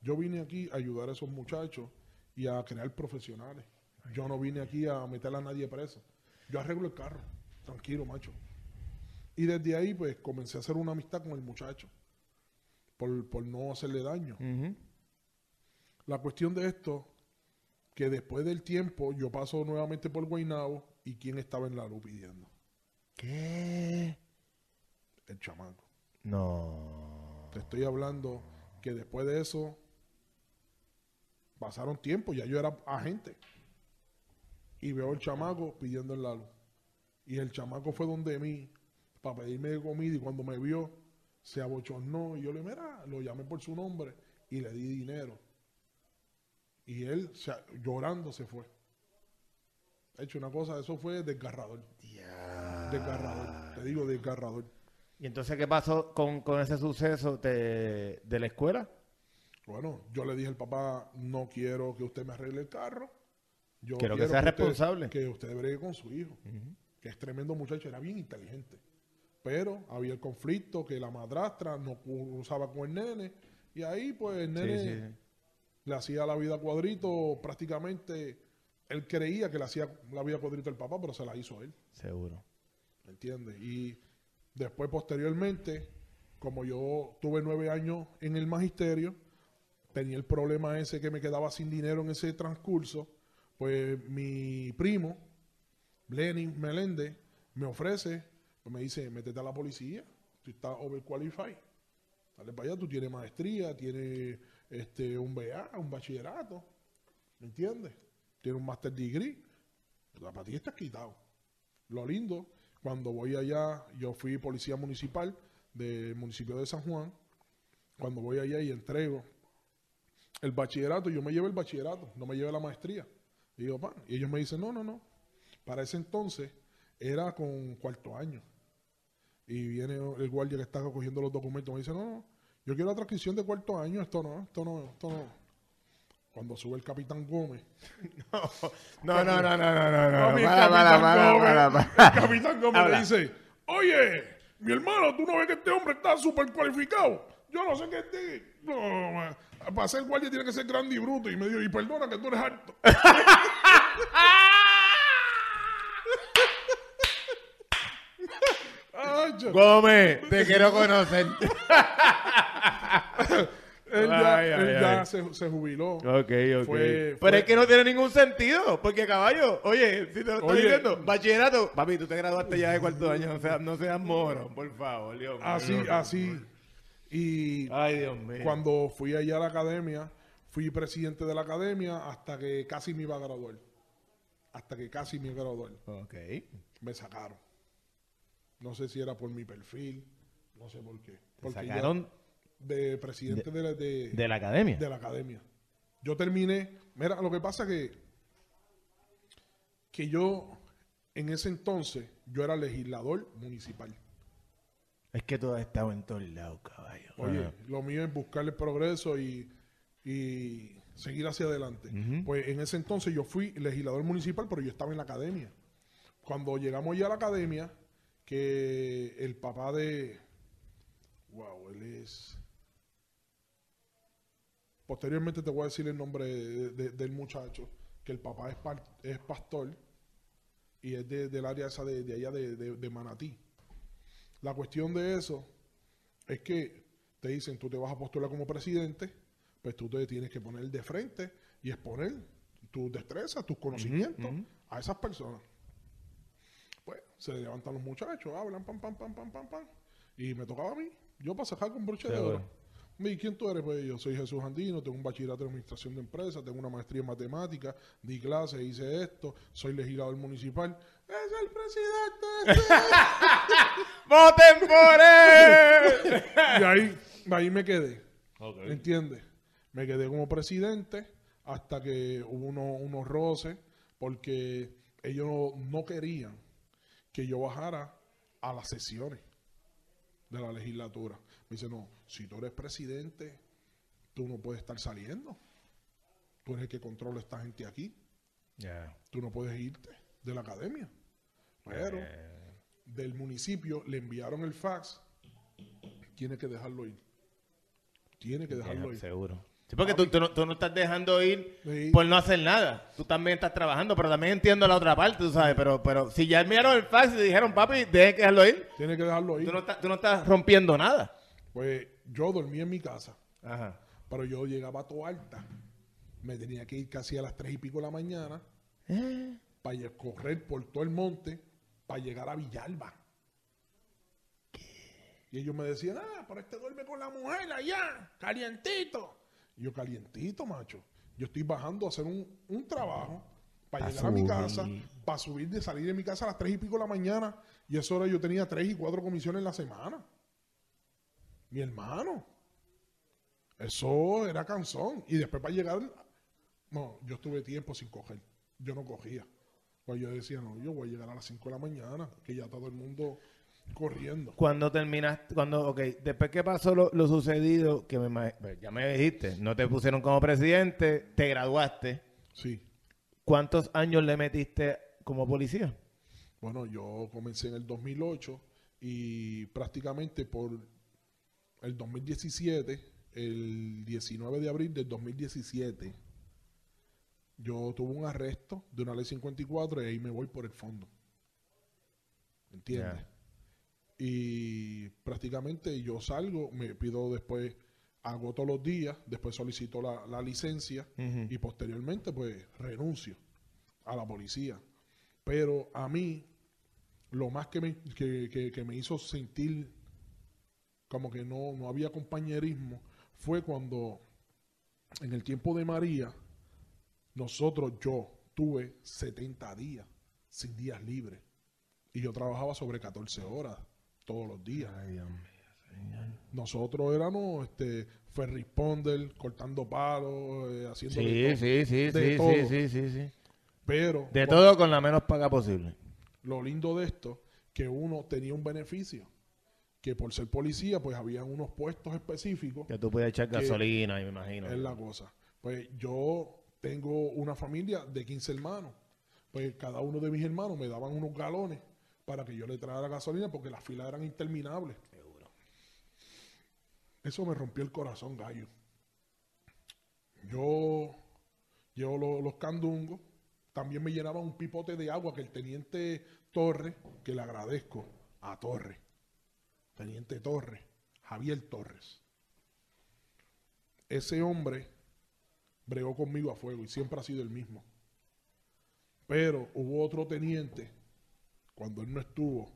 yo vine aquí a ayudar a esos muchachos y a crear profesionales. Yo no vine aquí a meter a nadie preso. Yo arreglo el carro. Tranquilo, macho. Y desde ahí, pues, comencé a hacer una amistad con el muchacho. Por, por no hacerle daño. La cuestión de esto, que después del tiempo, yo paso nuevamente por Guaynabo y quién estaba en la luz pidiendo. ¿Qué? El chamaco. No. Te estoy hablando que después de eso pasaron tiempo, ya yo era agente. Y veo el chamaco pidiendo en la luz. Y el chamaco fue donde mí para pedirme comida y cuando me vio se abochornó y yo le mira, lo llamé por su nombre y le di dinero. Y él se- llorando se fue. De hecho, una cosa, eso fue desgarrador. Desgarrador. Te digo, desgarrador. ¿Y entonces qué pasó con, con ese suceso de, de la escuela? Bueno, yo le dije al papá, no quiero que usted me arregle el carro. Yo Quiero que sea responsable. que usted bregue con su hijo, que es tremendo muchacho, era bien inteligente. Pero había el conflicto que la madrastra no usaba con el nene. Y ahí, pues, el nene Sí, sí. Le hacía la vida cuadrito prácticamente. Él creía que le hacía la vida cuadrito al papá, pero se la hizo él. Seguro. ¿Me entiendes? Y después, posteriormente, como yo tuve nueve años en el magisterio, tenía el problema ese que me quedaba sin dinero en ese transcurso, pues mi primo, Lenin Meléndez, me ofrece, pues me dice, métete a la policía, tú estás overqualified. Dale para allá, tú tienes maestría, tienes este, un BA, un bachillerato, ¿me entiendes? Tienes un master degree, la para ti estás quitado. Lo lindo, cuando voy allá, yo fui policía municipal del municipio de San Juan. Cuando voy allá y entrego el bachillerato, yo me llevo el bachillerato, no me llevo la maestría. Y digo, pan, y ellos me dicen, no, no, no. Para ese entonces era con cuarto año. Y viene el guardia que está cogiendo los documentos, me dice, no, no, yo quiero la transcripción de cuarto año, esto no, esto no, esto no. Cuando sube el capitán Gómez, No, no, no, no, no, no, no. Para, para, Capitán para, Gómez, el Capitán Gómez Habla. le dice, oye, mi hermano, ¿tú no ves que este hombre está súper cualificado? Yo no sé qué este... No, para ser guardia tiene que ser grande y bruto. Y me dijo, y perdona que tú eres alto. Yo- Gómez, te quiero conocer. él ya, Ay, ay, él ya ay. Se, se jubiló. Ok, ok. Fue- Pero fue- es que no tiene ningún sentido. Porque, caballo, oye, si te lo estoy Oye. diciendo, bachillerato. Papi, tú te graduaste ya de cuarto año. No seas, no seas moro, por favor, Dios mío. Así, así. Y Ay, Dios mío. Cuando fui allá a la academia, fui presidente de la academia hasta que casi me iba a graduar. Hasta que casi me iba a graduar. Ok. Me sacaron. No sé si era por mi perfil, no sé por qué. Te Porque ya sacaron de presidente de, la, de- de la academia. de la academia. Yo terminé. Mira, lo que pasa que que yo en ese entonces yo era legislador municipal. Es que has estado en todos lados, caballo. Oye, lo mío es buscar el progreso y, y seguir hacia adelante. Pues en ese entonces yo fui legislador municipal, pero yo estaba en la academia. Cuando llegamos ya a la academia, que el papá de... Wow, él es... Posteriormente te voy a decir el nombre de- de- del muchacho, que el papá es, par- es pastor y es de- del área esa de, de allá de, de- de Manatí. La cuestión de eso es que te dicen, tú te vas a postular como presidente, pues tú te tienes que poner de frente y exponer tus destrezas, tus conocimientos a esas personas. Pues se levantan los muchachos, hablan, pam, pam, pam, pam, pam, pam. Y me tocaba a mí, yo para con broche de oro. ¿Y quién tú eres? Pues yo soy Jesús Andino, tengo un bachillerato en administración de empresas, tengo una maestría en matemáticas, di clases, hice esto, soy legislador municipal. ¡Es el presidente! ¡Voten por él! y ahí, ahí me quedé. Ok. ¿Entiendes? Me quedé como presidente hasta que hubo uno- unos roces porque ellos no, no querían que yo bajara a las sesiones de la legislatura. Me dice, no, si tú eres presidente, tú no puedes estar saliendo. Tú eres el que controla a esta gente aquí. Ya. Tú no puedes irte de la academia. Pero del municipio le enviaron el fax. Tiene que dejarlo ir. Tiene que dejarlo ir. seguro. Sí, porque tú, tú no, tú no estás dejando ir Sí. por no hacer nada. Tú también estás trabajando, pero también entiendo la otra parte, tú sabes. Pero, pero si ya enviaron el fax y dijeron, papi, deje que dejarlo ir, Tiene que dejarlo ir. tú no, estás, tú no estás rompiendo nada. Pues yo dormí en mi casa, Ajá. pero yo llegaba a todo alta. Me tenía que ir casi a las tres y pico de la mañana Eh. para correr por todo el monte para llegar a Villalba. Y ellos me decían, ah, pero este duerme con la mujer allá, calientito. Y yo, calientito, macho. Yo estoy bajando a hacer un, un trabajo para Pa' llegar a mi casa, para subir de salir de mi casa a las tres y pico de la mañana. Y eso hora yo tenía tres y cuatro comisiones en la semana. Mi hermano. Eso era canzón. Y después para llegar, no, yo estuve tiempo sin coger. Yo no cogía. Pues yo decía, no, yo voy a llegar a las 5 de la mañana, que ya todo el mundo corriendo. Cuando terminaste, cuando, ok, después que pasó lo, lo sucedido, que me, pues, ya me dijiste, no te pusieron como presidente, te graduaste, Sí. ¿cuántos años le metiste como policía? Bueno, yo comencé en el 2008 y prácticamente por el 2017, el 19 de abril del 2017, yo tuve un arresto de una ley 54 y ahí me voy por el fondo. ¿Entiendes? Y prácticamente yo salgo, me pido después, hago todos los días, después solicito la, la licencia y posteriormente pues renuncio a la policía. Pero a mí, lo más que me, que, que- que me hizo sentir como que no, no había compañerismo fue cuando en el tiempo de María, nosotros, yo tuve 70 días sin días libres. Y yo trabajaba sobre 14 horas todos los días. Ay, Dios mío, señor. Nosotros éramos este, first responder, cortando palos, eh, haciendo de Sí, todo. sí, sí, De sí, todo. sí, sí, sí, sí. Pero De todo con la menos paga posible. lo lindo de esto, que uno tenía un beneficio, que por ser policía, pues había unos puestos específicos, Que tú puedes echar gasolina, me imagino. es la cosa. Pues yo tengo una familia de 15 hermanos, pues cada uno de mis hermanos me daban unos galones para que yo le traiga gasolina porque las filas eran interminables. Eso me rompió el corazón, gallo. Yo llevo lo- los candungos. También me llenaba un pipote de agua que el teniente Torres, que le agradezco a Torres, teniente Torres, Javier Torres. Ese hombre bregó conmigo a fuego y siempre ha sido el mismo. Pero hubo otro teniente, cuando él no estuvo,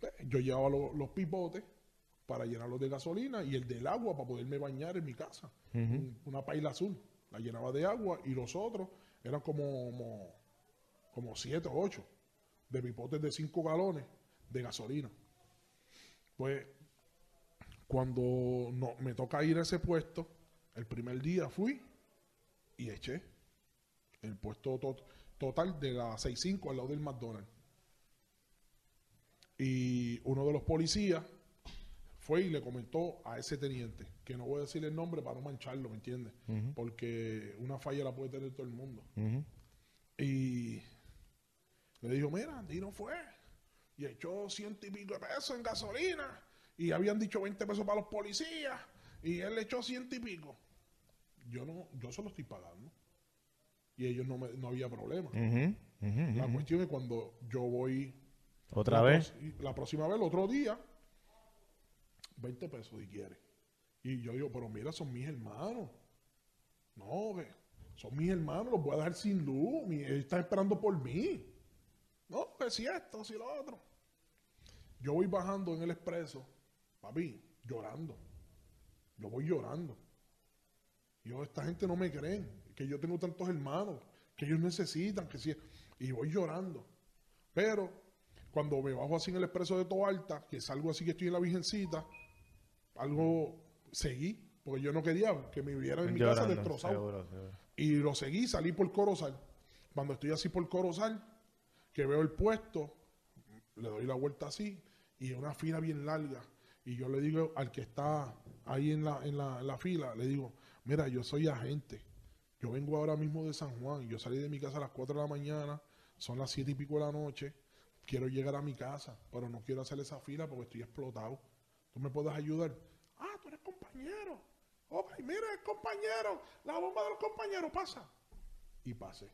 pues, yo llevaba lo- los pipotes para llenarlos de gasolina y el del agua para poderme bañar en mi casa. Un- Una paila azul. La llenaba de agua y los otros eran como, como, como siete o ocho de pipotes de cinco galones de gasolina. Pues cuando no, me toca ir a ese puesto, el primer día fui y eché el puesto to- total de la 65 al lado del McDonald's. Y uno de los policías fue y le comentó a ese teniente, que no voy a decir el nombre para no mancharlo, ¿me entiendes? Porque una falla la puede tener todo el mundo. Y le dijo, mira, Andino fue y echó ciento y pico de pesos en gasolina y habían dicho 20 pesos para los policías y él le echó ciento y pico. Yo no, yo solo estoy pagando. Y ellos no, me, no había problema. La cuestión es cuando yo voy Otra la vez. La próxima vez, el otro día, 20 pesos si quieres. Y yo digo, pero mira, son mis hermanos. No, que son mis hermanos, los voy a dejar sin luz. ellos están esperando por mí. No, que si esto, si lo otro. Yo voy bajando en el expreso, papi, llorando. Yo voy llorando. Yo, esta gente no me creen, que yo tengo tantos hermanos, que ellos necesitan, que si... Y voy llorando. Pero cuando me bajo así en el expreso de Toalta, que salgo así que estoy en la Virgencita, algo seguí, porque yo no quería que me vieran en mi casa destrozado. seguro, seguro. Y lo seguí, salí por Corozal. Cuando estoy así por Corozal, que veo el puesto, le doy la vuelta así, y una fila bien larga. Y yo le digo al que está ahí en la, en la, en la fila, le digo, mira, yo soy agente. Yo vengo ahora mismo de San Juan. Yo salí de mi casa a las 4 de la mañana, son las 7 y pico de la noche. Quiero llegar a mi casa, pero no quiero hacer esa fila porque estoy explotado. ¿Tú me puedes ayudar? Ah, tú eres compañero. Ok, mira, el compañero. La bomba del compañero pasa. Y pasé.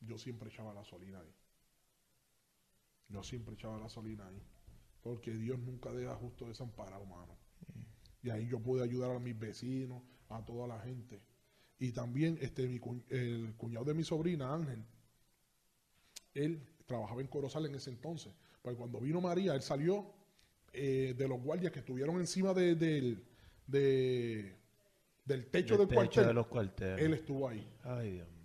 Yo siempre echaba gasolina ahí. Yo siempre echaba gasolina ahí. Porque Dios nunca deja justo desamparado, mano. Y ahí yo pude ayudar a mis vecinos, a toda la gente. Y también este, el cuñado de mi sobrina, Ángel, él trabajaba en Corozal en ese entonces. Pero cuando vino María, él salió eh, de los guardias que estuvieron encima de- del- de- del techo Del del techo cuartel. de los cuarteles. Él estuvo ahí. Ay, Dios mío.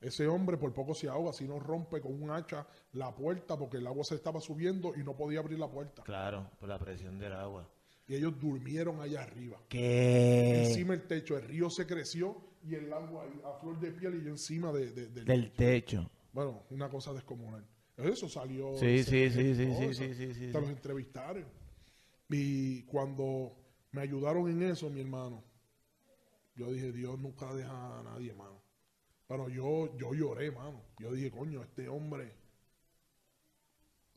Ese hombre por poco se ahoga, si no rompe con un hacha la puerta porque el agua se estaba subiendo y no podía abrir la puerta. Claro, por la presión del agua. Y ellos durmieron allá arriba. ¿Qué? Encima del techo, el río se creció y el agua a flor de piel y yo encima de, de- del Del techo. Bueno, una cosa descomunal. Eso salió. Sí, sí, sí, sí, sí, sí, sí, sí, los entrevistaron. Y cuando me ayudaron en eso, mi hermano, yo dije, Dios nunca deja a nadie, mano. Pero yo, yo lloré, mano. Yo dije, coño, este hombre.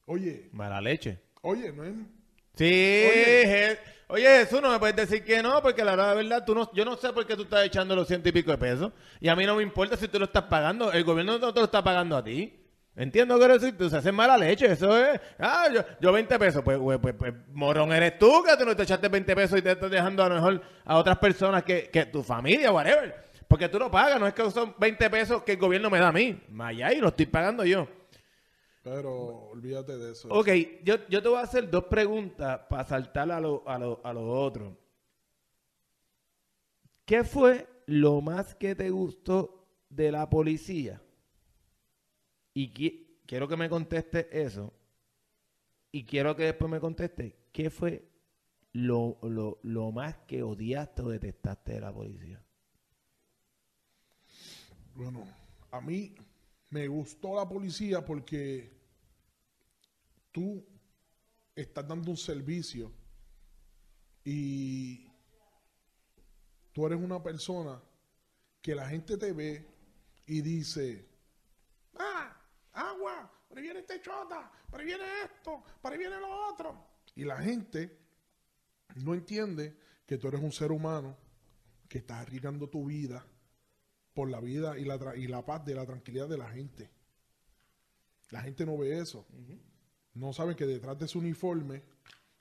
Oye, Mala leche. oye, no es. Sí, Oye. Oye, Jesús, no me puedes decir que no, porque la verdad, tú no, yo no sé por qué tú estás echando los ciento y pico de pesos. Y a mí no me importa si tú lo estás pagando. El gobierno no te lo está pagando a ti. Entiendo que decir, tú se hace mala leche, eso es. Ah, yo, yo 20 pesos, pues, pues, pues, pues, morón eres tú, que tú no te echaste 20 pesos y te estás dejando a lo mejor a otras personas que, que tu familia, whatever. Porque tú lo pagas, no es que son 20 pesos que el gobierno me da a mí. Allá y lo estoy pagando yo. Pero olvídate de eso. Ok, yo, yo te voy a hacer dos preguntas para saltar a lo, a, lo, a lo otro. ¿Qué fue lo más que te gustó de la policía? Y qui- quiero que me conteste eso. Y quiero que después me conteste qué fue lo, lo, lo más que odiaste o detestaste de la policía. Bueno, a mí me gustó la policía porque tú estás dando un servicio y tú eres una persona que la gente te ve y dice, ah, agua, por ahí viene este chota, por ahí viene esto, por ahí viene lo otro. Y la gente no entiende que tú eres un ser humano que estás arriesgando tu vida por la vida y la, y la paz de la tranquilidad de la gente. La gente no ve eso. No saben que detrás de su uniforme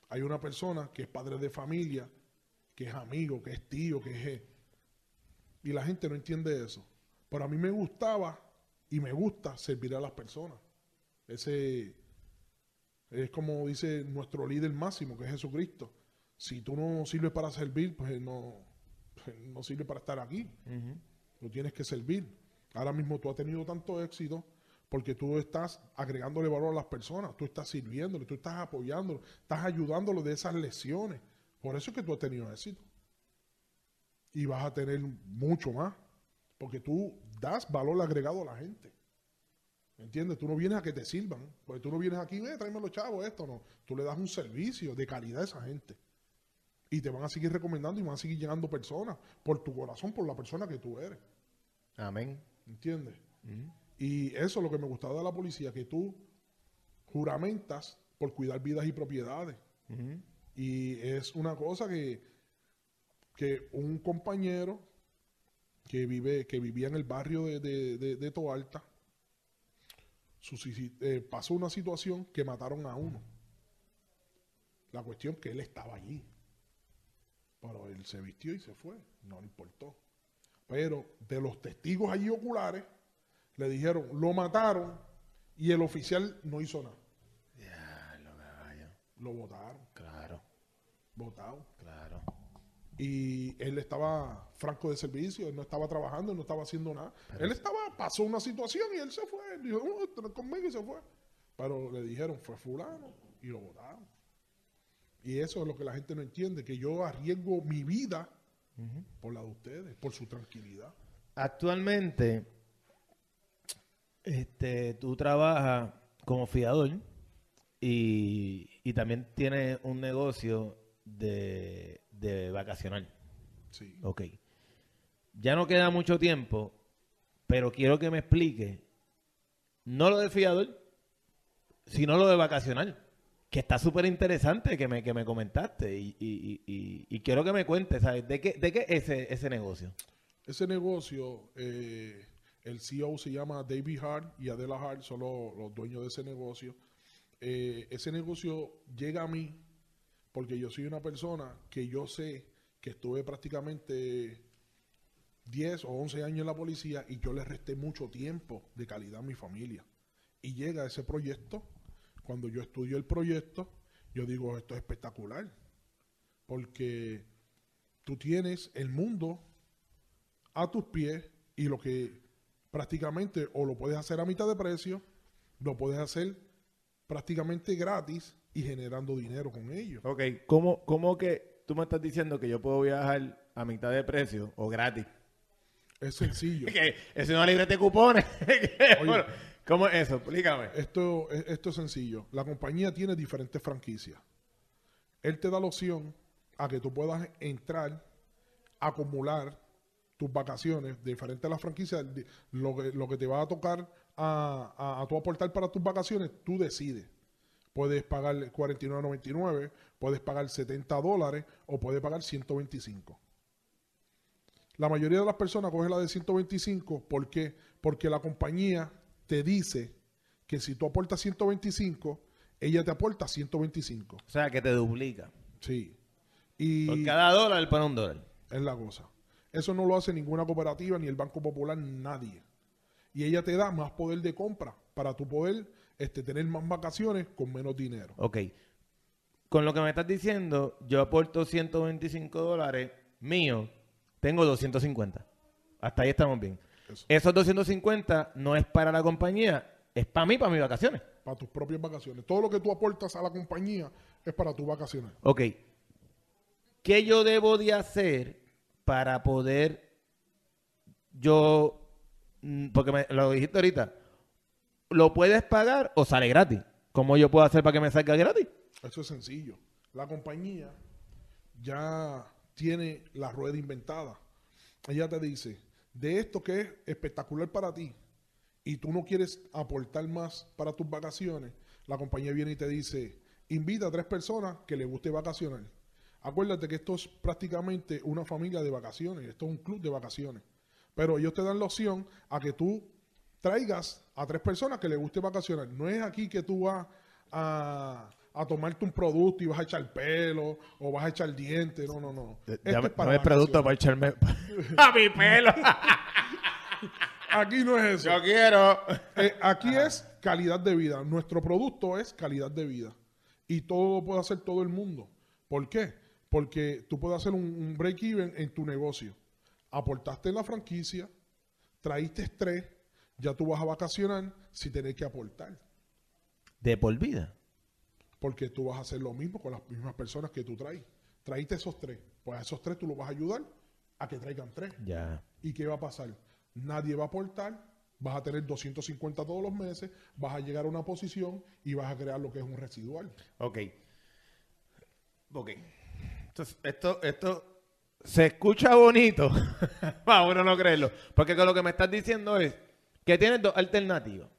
hay una persona que es padre de familia, que es amigo, que es tío, que es... Y la gente no entiende eso. Pero a mí me gustaba y me gusta servir a las personas. Ese es como dice nuestro líder máximo, que es Jesucristo. Si tú no sirves para servir, pues no, pues no sirve para estar aquí. Tú tienes que servir. Ahora mismo tú has tenido tanto éxito porque tú estás agregándole valor a las personas, tú estás sirviéndole, tú estás apoyándolo, estás ayudándolo de esas lesiones. Por eso es que tú has tenido éxito. Y vas a tener mucho más, porque tú das valor agregado a la gente. ¿Entiendes? Tú no vienes a que te sirvan, porque tú no vienes aquí, ve, tráeme los chavos, esto no. Tú le das un servicio de calidad a esa gente. Y te van a seguir recomendando y van a seguir llegando personas por tu corazón, por la persona que tú eres. Amén. ¿Entiendes? Y eso es lo que me gustaba de la policía, que tú juramentas por cuidar vidas y propiedades. Y es una cosa que, que un compañero que vive, que vivía en el barrio de, de, de- de Toalta, eh, pasó una situación que mataron a uno. La cuestión que él estaba allí. Pero él se vistió y se fue. No le importó. Pero de los testigos allí oculares, le dijeron, lo mataron y el oficial no hizo nada. Ya, lo caballo. Lo votaron, Claro, votado. claro. Y él estaba franco de servicio, él no estaba trabajando, él no estaba haciendo nada. él estaba, pasó una situación y él se fue. Él dijo, "Oh, conmigo y se fue. Pero le dijeron, fue fulano y lo votaron. Y eso es lo que la gente no entiende, que yo arriesgo mi vida por la de ustedes, por su tranquilidad. Actualmente, este, tú trabajas como fiador y, y también tienes un negocio de, de vacacional. Sí. Ok. Ya no queda mucho tiempo, pero quiero que me explique, no lo de fiador, sino lo de vacacional, que está súper interesante que me, que me comentaste y, y- y- y- y quiero que me cuentes, ¿sabes? ¿De qué, de qué es ese, ese negocio? Ese negocio, eh, el CEO se llama David Hart y Adela Hart son los, dueños de ese negocio. Eh, ese negocio llega a mí porque yo soy una persona que yo sé que estuve prácticamente 10 o 11 años en la policía y yo le resté mucho tiempo de calidad a mi familia. Y llega ese proyecto, cuando yo estudio el proyecto, yo digo, esto es espectacular, porque tú tienes el mundo a tus pies y lo que prácticamente o lo puedes hacer a mitad de precio, lo puedes hacer prácticamente gratis y generando dinero con ello. Ok, ¿cómo, cómo que tú me estás diciendo que yo puedo viajar a mitad de precio o gratis? Es sencillo. Que es una libreta de cupones. Bueno, ¿Cómo es eso? Explícame. Esto, es- esto es sencillo. La compañía tiene diferentes franquicias. Él te da la opción a que tú puedas entrar, acumular tus vacaciones, diferente a las franquicias, lo que, lo que te va a tocar a, a, a tú aportar para tus vacaciones, tú decides. Puedes pagar 49.99, puedes pagar 70 dólares o puedes pagar 125. La mayoría de las personas cogen la de 125, ¿por qué? Porque la compañía te dice que si tú aportas 125, ella te aporta 125. O sea, que te duplica. Sí. Y Por cada dólar pone un dólar. es la cosa. Eso no lo hace ninguna cooperativa, ni el Banco Popular, nadie. Y ella te da más poder de compra para tu poder este, tener más vacaciones con menos dinero. Ok. Con lo que me estás diciendo, yo aporto 125 dólares mío, tengo 250. Hasta ahí estamos bien. Eso. Esos 250 no es para la compañía, es para mí, para mis vacaciones. Para tus propias vacaciones. Todo lo que tú aportas a la compañía es para tus vacaciones. Ok. ¿Qué yo debo de hacer para poder yo, mm, porque me, lo dijiste ahorita, ¿lo puedes pagar o sale gratis? ¿Cómo yo puedo hacer para que me salga gratis? Eso es sencillo. La compañía ya tiene la rueda inventada. Ella te dice, de esto que es espectacular para ti y tú no quieres aportar más para tus vacaciones, la compañía viene y te dice, invita a tres personas que les guste vacacionar. Acuérdate que esto es prácticamente una familia de vacaciones, esto es un club de vacaciones. Pero ellos te dan la opción a que tú traigas a tres personas que les guste vacacionar. No es aquí que tú vas a, a tomarte un producto y vas a echar pelo o vas a echar dientes. No, no, no. Esto Dame, es para dame producto vacaciones. para echarme a mi pelo. Aquí no es eso. Yo quiero. Eh, aquí es calidad de vida. Nuestro producto es calidad de vida. Y todo lo puede hacer todo el mundo. ¿Por qué? Porque tú puedes hacer un, un break-even en tu negocio. Aportaste en la franquicia, traíste estrés, ya tú vas a vacacionar sin tener que aportar. De por vida. Porque tú vas a hacer lo mismo con las mismas personas que tú traes. Traíste esos tres. Pues a esos tres tú los vas a ayudar a que traigan tres. Ya. ¿Y qué va a pasar? Nadie va a aportar, vas a tener 250 todos los meses, vas a llegar a una posición y vas a crear lo que es un residual. Ok. Ok. Esto, esto se escucha bonito. Para uno no creerlo. Porque con lo que me estás diciendo es que tienes dos alternativas.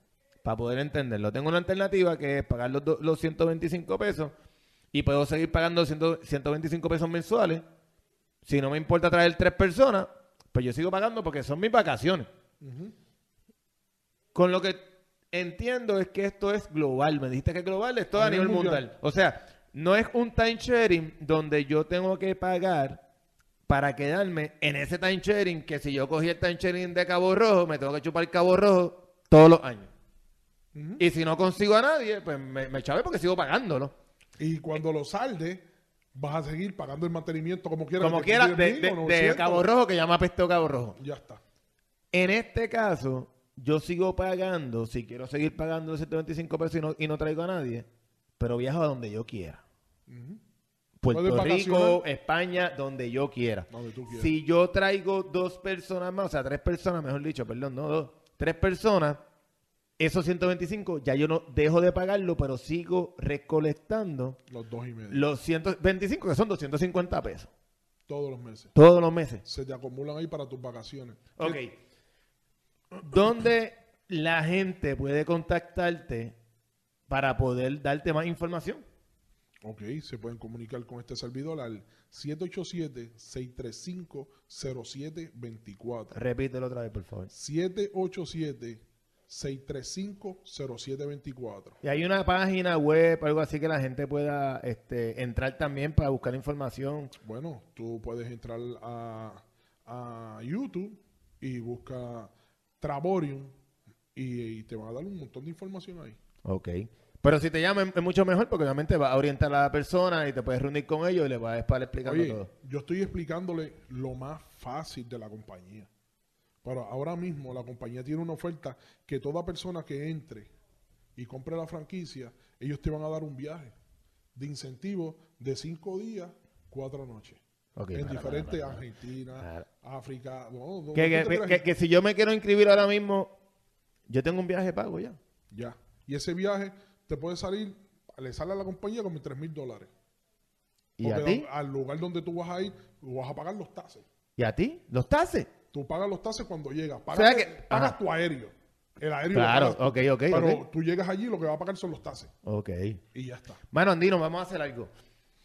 Para poder entenderlo. Tengo una alternativa que es pagar los, do- los 125 pesos y puedo seguir pagando 100 125 pesos mensuales. Si no me importa traer tres personas, pues yo sigo pagando porque son mis vacaciones. Con lo que entiendo es que esto es global. Me dijiste que global es todo a, A nivel nivel mundial. mundial. O sea, no es un time sharing donde yo tengo que pagar para quedarme en ese time sharing que si yo cogí el time sharing de Cabo Rojo, me tengo que chupar el Cabo Rojo todos los años. Y si no consigo a nadie, pues me, me chave porque sigo pagándolo. Y cuando lo salde, vas a seguir pagando el mantenimiento como quieras. Como que te quiera, cueste de, mil de- o de 900. Cabo Rojo, que llama Pesto Cabo Rojo. Ya está. En este caso, yo sigo pagando, si quiero seguir pagando los 125 pesos y no, y no traigo a nadie, pero viajo a donde yo quiera. Puerto Rico. España, donde yo quiera. Donde tú quieras. Si yo traigo dos personas más, o sea, tres personas, mejor dicho, perdón, no dos, tres personas, esos 125 ya yo no dejo de pagarlo, pero sigo recolectando Los dos y medio. los 125, que son 250 pesos, Todos los meses. todos los meses. Se te acumulan ahí para tus vacaciones. Ok. ¿Dónde la gente puede contactarte para poder darte más información? Ok, se pueden comunicar con este servidor al 787-635-0724. Repítelo otra vez, por favor. 787-635-0724. Y hay una página web, algo así que la gente pueda este, entrar también para buscar información. Bueno, tú puedes entrar a, a YouTube y busca Traborium y, y te va a dar un montón de información ahí. Ok. Pero si te llaman es mucho mejor porque obviamente va a orientar a la persona y te puedes reunir con ellos y le vas a estar explicando Oye, todo. yo estoy explicándole lo más fácil de la compañía. Pero ahora mismo la compañía tiene una oferta que toda persona que entre y compre la franquicia, ellos te van a dar un viaje de incentivo de cinco días, cuatro noches. En para, diferentes para, para. Argentina. África. no, no, Que, que- que si yo me quiero inscribir ahora mismo, yo tengo un viaje pago ya. Ya. Y ese viaje te puede salir, le sale a la compañía como 3 mil dólares. ¿Y a ti? Al lugar donde tú vas a ir, vas a pagar los taxes. ¿Y a ti? ¿Los tases? Tú pagas los taxes cuando llegas. sea Pagas, que- pagas ajá. tu aéreo. El aéreo Claro, pagas ok, ok, Pero tú llegas allí lo que va a pagar son los taxes. Ok. Y ya está. Mano, Andino, vamos a hacer algo.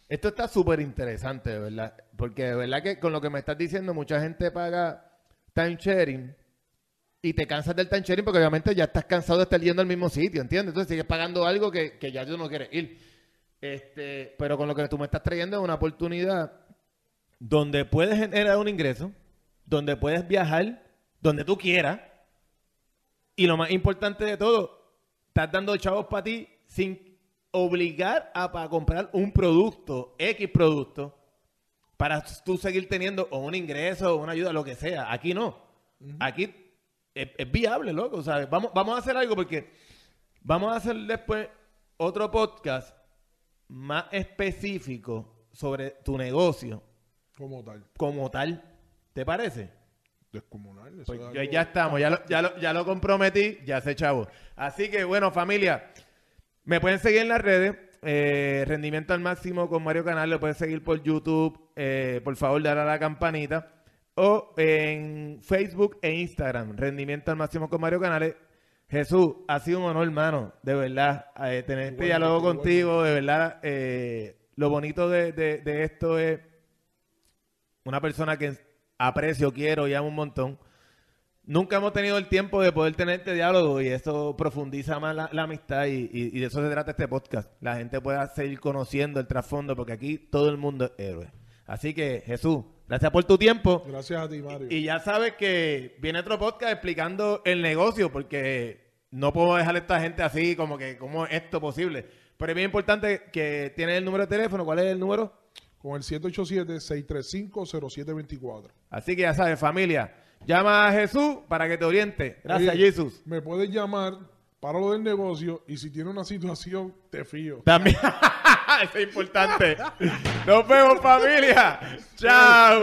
Esto está súper interesante, de verdad. Porque de verdad que con lo que me estás diciendo, mucha gente paga time sharing y te cansas del time sharing porque obviamente ya estás cansado de estar yendo al mismo sitio, ¿entiendes? Entonces sigues pagando algo que, que ya tú no quieres ir. Este, pero con lo que tú me estás trayendo es una oportunidad donde puedes generar un ingreso, donde puedes viajar, donde tú quieras. Y lo más importante de todo, estás dando chavos para ti sin obligar a para comprar un producto, X producto, para tú seguir teniendo o un ingreso o una ayuda, lo que sea. Aquí no. Aquí es, es viable, loco. ¿sabes? Vamos, vamos a hacer algo porque vamos a hacer después otro podcast más específico sobre tu negocio Como tal. como tal. ¿Te parece? Descomunal. eso Pues es ya, algo- ya estamos, ya lo, ya, lo, ya lo comprometí, ya sé, chavo. Así que, bueno, familia, me pueden seguir en las redes. eh, rendimiento al máximo con Mario Canal, lo pueden seguir por YouTube. eh, por favor, darle a la campanita. O en Facebook e Instagram, Rendimiento al máximo con Mario Canales. Jesús, ha sido un honor, hermano, de verdad, eh, tener este diálogo contigo, de verdad. eh, lo bonito de, de- de esto es una persona que aprecio, quiero y amo un montón. Nunca hemos tenido el tiempo de poder tener este diálogo y eso profundiza más la, la amistad y, y- y de eso se trata este podcast. La gente pueda seguir conociendo el trasfondo porque aquí todo el mundo es héroe. Así que Jesús, gracias por tu tiempo. Gracias a ti, Mario. Y ya sabes que viene otro podcast explicando el negocio porque no puedo dejar a esta gente así como que cómo es esto posible. Pero es bien importante que tienes el número de teléfono. ¿Cuál es el número? Con el 787-635-0724. Así que ya sabes, familia, llama a Jesús para que te oriente. Gracias, Oye, Jesús. Me puedes llamar para lo del negocio y si tiene una situación, te fío. También, eso es importante. Nos vemos, familia. Chao.